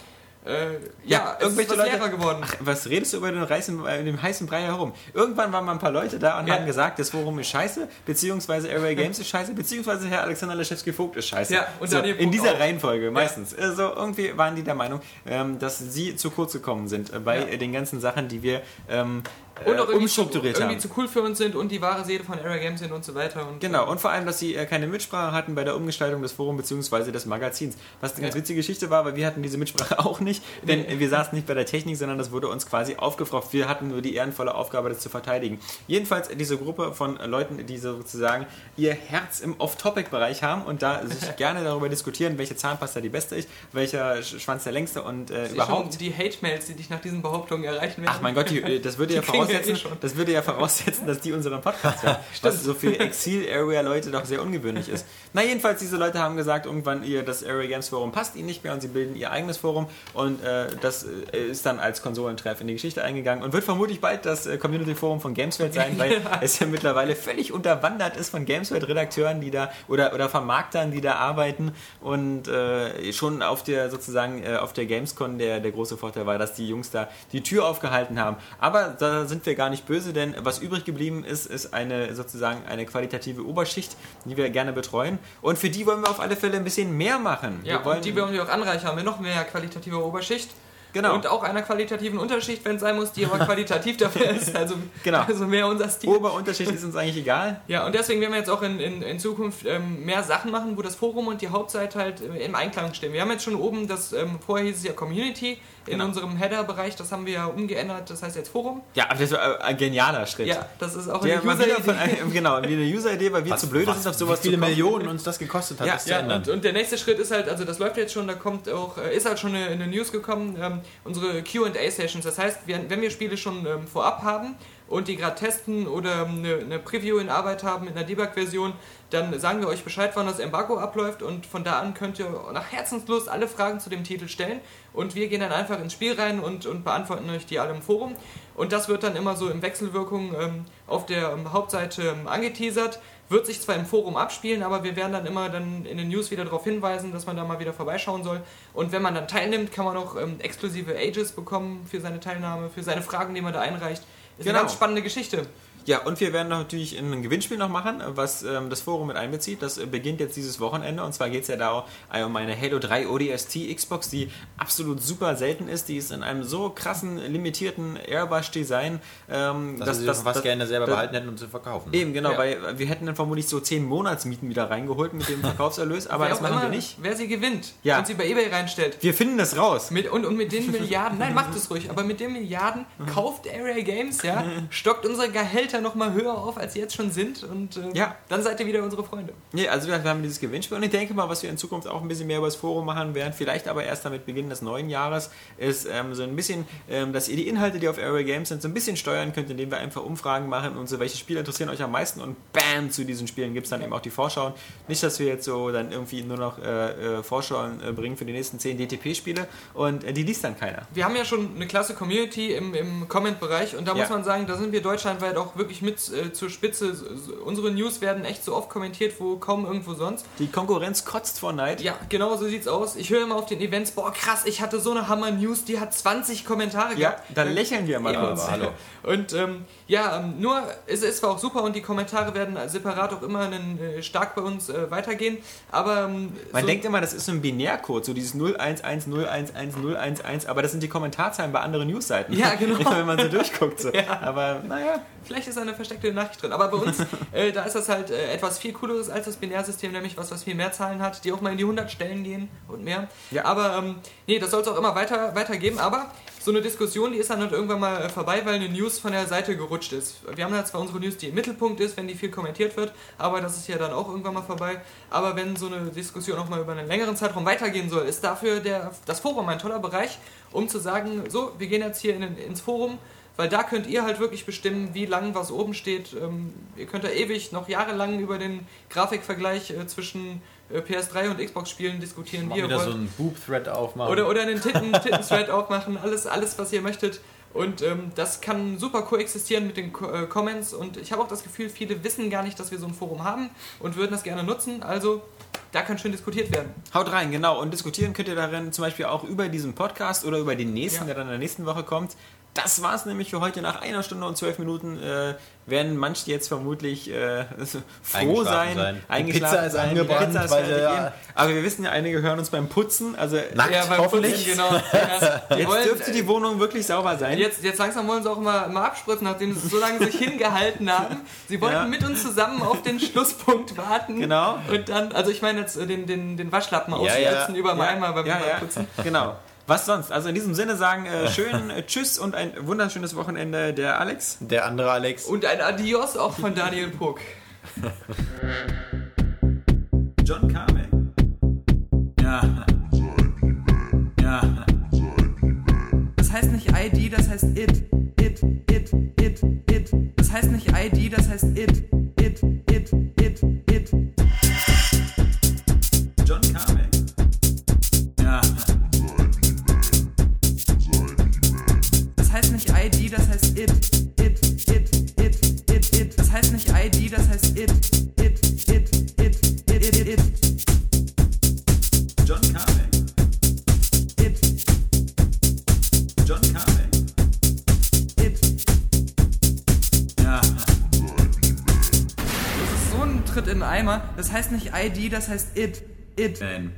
äh, ja, ja irgendwelche Leute geworden. Ach, was redest du über den, heißen, äh, den heißen Brei herum? Irgendwann waren mal ein paar Leute da und ja. haben gesagt, das Forum ist scheiße, beziehungsweise Array Games ist scheiße, beziehungsweise Herr Alexander Leschewski-Vogt ist scheiße. Ja, und so, in dieser auch. Reihenfolge meistens. Ja. Also irgendwie waren die der Meinung, ähm, dass sie zu kurz gekommen sind äh, bei den ganzen Sachen, die wir ähm, und auch äh, irgendwie, umstrukturiert zu, haben. irgendwie zu cool für uns sind und die wahre Seele von Area Games sind und so weiter. Und, Genau, und vor allem, dass sie äh, keine Mitsprache hatten bei der Umgestaltung des Forums bzw. des Magazins. Was eine ganz Ja. witzige Geschichte war, weil wir hatten diese Mitsprache [laughs] auch nicht, denn Nee. wir saßen nicht bei der Technik, sondern das wurde uns quasi aufgefragt. Wir hatten nur die ehrenvolle Aufgabe, das zu verteidigen. Jedenfalls diese Gruppe von Leuten, die sozusagen ihr Herz im Off-Topic-Bereich haben und da sich [laughs] gerne darüber diskutieren, welche Zahnpasta die beste ist, welcher Sch- Schwanz der längste und äh, überhaupt die Hate-Mails, die dich nach diesen Behauptungen erreichen werden. Ach mein Gott, die, äh, das würde ja Die voraussetzen, [laughs] eh das würde ja voraussetzen, dass die unseren Podcast hören. [laughs] was so für Exil-Area-Leute doch sehr ungewöhnlich ist. Na jedenfalls, diese Leute haben gesagt, irgendwann ihr das Area Games Forum passt ihnen nicht mehr und sie bilden ihr eigenes Forum und äh, das äh, ist dann als Konsolentreff in die Geschichte eingegangen und wird vermutlich bald das äh, Community Forum von Gameswelt sein, weil [laughs] es ja mittlerweile völlig unterwandert ist von Gameswelt-Redakteuren, die da oder, oder Vermarktern, die da arbeiten und äh, schon auf der sozusagen äh, auf der Gamescon der, der große Vorteil war, dass die Jungs da die Tür aufgehalten haben. Aber da sind wir gar nicht böse, denn was übrig geblieben ist, ist eine sozusagen eine qualitative Oberschicht, die wir gerne betreuen. Und für die wollen wir auf alle Fälle ein bisschen mehr machen. Ja, wir wollen und die wollen wir auch anreichern mit noch mehr qualitativer Oberschicht. Genau. Und auch einer qualitativen Unterschicht, wenn es sein muss, die aber qualitativ [laughs] dafür ist. Also, Genau. also mehr unser Stil. Oberunterschicht ist uns eigentlich egal. Ja, und deswegen werden wir jetzt auch in, in, in Zukunft ähm, mehr Sachen machen, wo das Forum und die Hauptseite halt äh, im Einklang stehen. Wir haben jetzt schon oben das, ähm, vorher hieß es ja Community, in Genau. unserem Header-Bereich, das haben wir ja umgeändert, das heißt jetzt Forum. Ja, aber das war ein genialer Schritt. Ja, das ist auch Der eine User-Idee. genau, wie eine User-Idee, weil wir zu blöd sind, auf sowas wie viele zu kommen. Millionen uns das gekostet hat, Ja, das zu Ja, ändern. und, und der nächste Schritt ist halt, also das läuft jetzt schon, da kommt auch, äh, ist halt schon eine, eine News gekommen, ähm, unsere QA-Sessions. Das heißt, wenn wir Spiele schon ähm, vorab haben und die gerade testen oder ähm, eine, eine Preview in Arbeit haben in der Debug-Version, dann sagen wir euch Bescheid, wann das Embargo abläuft und von da an könnt ihr nach Herzenslust alle Fragen zu dem Titel stellen und wir gehen dann einfach ins Spiel rein und, und beantworten euch die alle im Forum. Und das wird dann immer so in Wechselwirkung ähm, auf der ähm, Hauptseite ähm, angeteasert. Wird sich zwar im Forum abspielen, aber wir werden dann immer dann in den News wieder darauf hinweisen, dass man da mal wieder vorbeischauen soll. Und wenn man dann teilnimmt, kann man auch ähm, exklusive Ages bekommen für seine Teilnahme, für seine Fragen, die man da einreicht. Ist Genau. eine ganz spannende Geschichte. Ja, und wir werden natürlich ein Gewinnspiel noch machen, was ähm, das Forum mit einbezieht. Das äh, beginnt jetzt dieses Wochenende und zwar geht es ja da äh, um eine Halo 3 ODST Xbox, die absolut super selten ist. Die ist in einem so krassen, limitierten Airbrush-Design. Ähm, dass wir sie fast gerne selber das- behalten hätten und zu verkaufen. Eben, genau, Ja. weil wir hätten dann vermutlich so 10 Monatsmieten wieder reingeholt mit dem [laughs] Verkaufserlös, aber Wer das machen immer, wir nicht. Wer sie gewinnt Ja. und sie bei Ebay reinstellt. Wir finden das raus. Mit, und, und mit den [laughs] Milliarden, nein, macht es ruhig, aber mit den Milliarden kauft Area Games, ja, stockt unsere Gehälter nochmal höher auf, als sie jetzt schon sind und äh, Ja. dann seid ihr wieder unsere Freunde. Nee, also wir haben dieses Gewinnspiel und ich denke mal, was wir in Zukunft auch ein bisschen mehr über das Forum machen werden, vielleicht aber erst damit Beginn des neuen Jahres, ist ähm, so ein bisschen, ähm, dass ihr die Inhalte, die auf Area Games sind, so ein bisschen steuern könnt, indem wir einfach Umfragen machen und so, welche Spiele interessieren euch am meisten und bam, zu diesen Spielen gibt es dann eben auch die Vorschauen. Nicht, dass wir jetzt so dann irgendwie nur noch äh, äh, Vorschauen äh, bringen für die nächsten 10 DTP-Spiele und äh, die liest dann keiner. Wir haben ja schon eine klasse Community im, im Comment-Bereich und da Ja. muss man sagen, da sind wir deutschlandweit auch wirklich mit äh, zur Spitze. Unsere News werden echt so oft kommentiert, wo kaum irgendwo sonst. Die Konkurrenz kotzt vor Neid. Ja, genau so sieht's aus. Ich höre immer auf den Events, boah krass, ich hatte so eine Hammer-News, die hat 20 Kommentare Ja, gehabt. da lächeln wir mal drüber. hallo. [laughs] Und ähm, ja, ähm, nur, es ist zwar auch super und die Kommentare werden separat auch immer einen, äh, stark bei uns äh, weitergehen, aber ähm, Man so, denkt immer, das ist so ein Binärcode, so dieses 011011011, aber das sind die Kommentarzahlen bei anderen Newsseiten. Ja, genau. [laughs] Wenn man so durchguckt. So. [laughs] Ja. Aber naja, vielleicht ist eine versteckte Nachricht drin. Aber bei uns, [laughs] äh, da ist das halt äh, etwas viel cooleres als das Binärsystem, nämlich was, was viel mehr Zahlen hat, die auch mal in die 100 Stellen gehen und mehr. Ja. Aber ähm, nee, das soll es auch immer weiter, weitergeben. Aber so eine Diskussion, die ist dann halt irgendwann mal äh, vorbei, weil eine News von der Seite gerutscht ist. Wir haben ja zwar unsere News, die im Mittelpunkt ist, wenn die viel kommentiert wird, aber das ist ja dann auch irgendwann mal vorbei. Aber wenn so eine Diskussion auch mal über einen längeren Zeitraum weitergehen soll, ist dafür der, das Forum ein toller Bereich, um zu sagen, so, wir gehen jetzt hier in, ins Forum, weil da könnt ihr halt wirklich bestimmen, wie lang was oben steht. Ähm, ihr könnt da ewig noch jahrelang über den Grafikvergleich äh, zwischen äh, PS3 und Xbox-Spielen diskutieren, wie ihr wieder wollt. so einen Boob-Thread aufmachen. Oder, oder einen Titten, [laughs] Titten-Thread aufmachen, alles, alles, was ihr möchtet. Und ähm, das kann super koexistieren mit den Co äh, Comments. Und ich habe auch das Gefühl, viele wissen gar nicht, dass wir so ein Forum haben und würden das gerne nutzen. Also, da kann schön diskutiert werden. haut rein, genau. Und diskutieren könnt ihr darin zum Beispiel auch über diesen Podcast oder über den nächsten, Ja. der dann in der nächsten Woche kommt. Das war's nämlich für heute. Nach einer Stunde und zwölf Minuten äh, werden manche jetzt vermutlich äh, froh sein, sein. eingeschlafen Pizza ist sein. angebrannt, Pizza ist weil eben. Aber wir wissen ja, einige hören uns beim Putzen. Also Nackt, Ja, beim hoffentlich. Putzen, genau. Ja, [laughs] die jetzt wollen- dürfte die Wohnung wirklich sauber sein. Jetzt, jetzt langsam wollen sie auch mal, mal abspritzen, nachdem sie so lange sich [laughs] hingehalten haben. Sie wollten Ja. mit uns zusammen auf den Schlusspunkt warten. Genau. Und dann, also ich meine jetzt äh, den, den, den Waschlappen Ja, auswälzen ja. über ja, Eimer beim, ja, beim ja. Putzen. Genau. Was sonst? Also in diesem Sinne sagen äh, [laughs] schön äh, Tschüss und ein wunderschönes Wochenende der Alex. Der andere Alex. Und ein Adios auch von Daniel Puck. [laughs] John Carmack. Ja. Ja. Das heißt nicht ID, das heißt it. It, it, it, it. Das heißt nicht ID, das heißt it. It, it, Eimer. Das heißt nicht ID, das heißt it. It. Nein.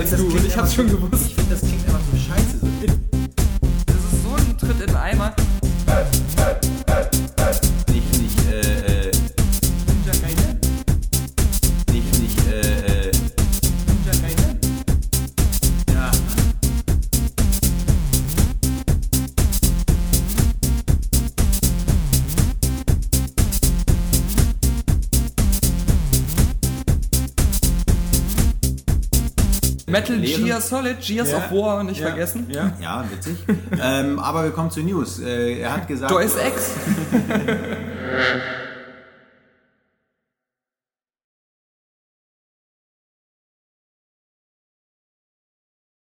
Als du und ich hab's schon gewusst. Lehren- Gear Solid, Gears Ja. of War nicht Ja. vergessen. Ja. Ja, witzig. ähm, aber wir kommen zu News. Äh, er hat gesagt. Deus [laughs] Ex.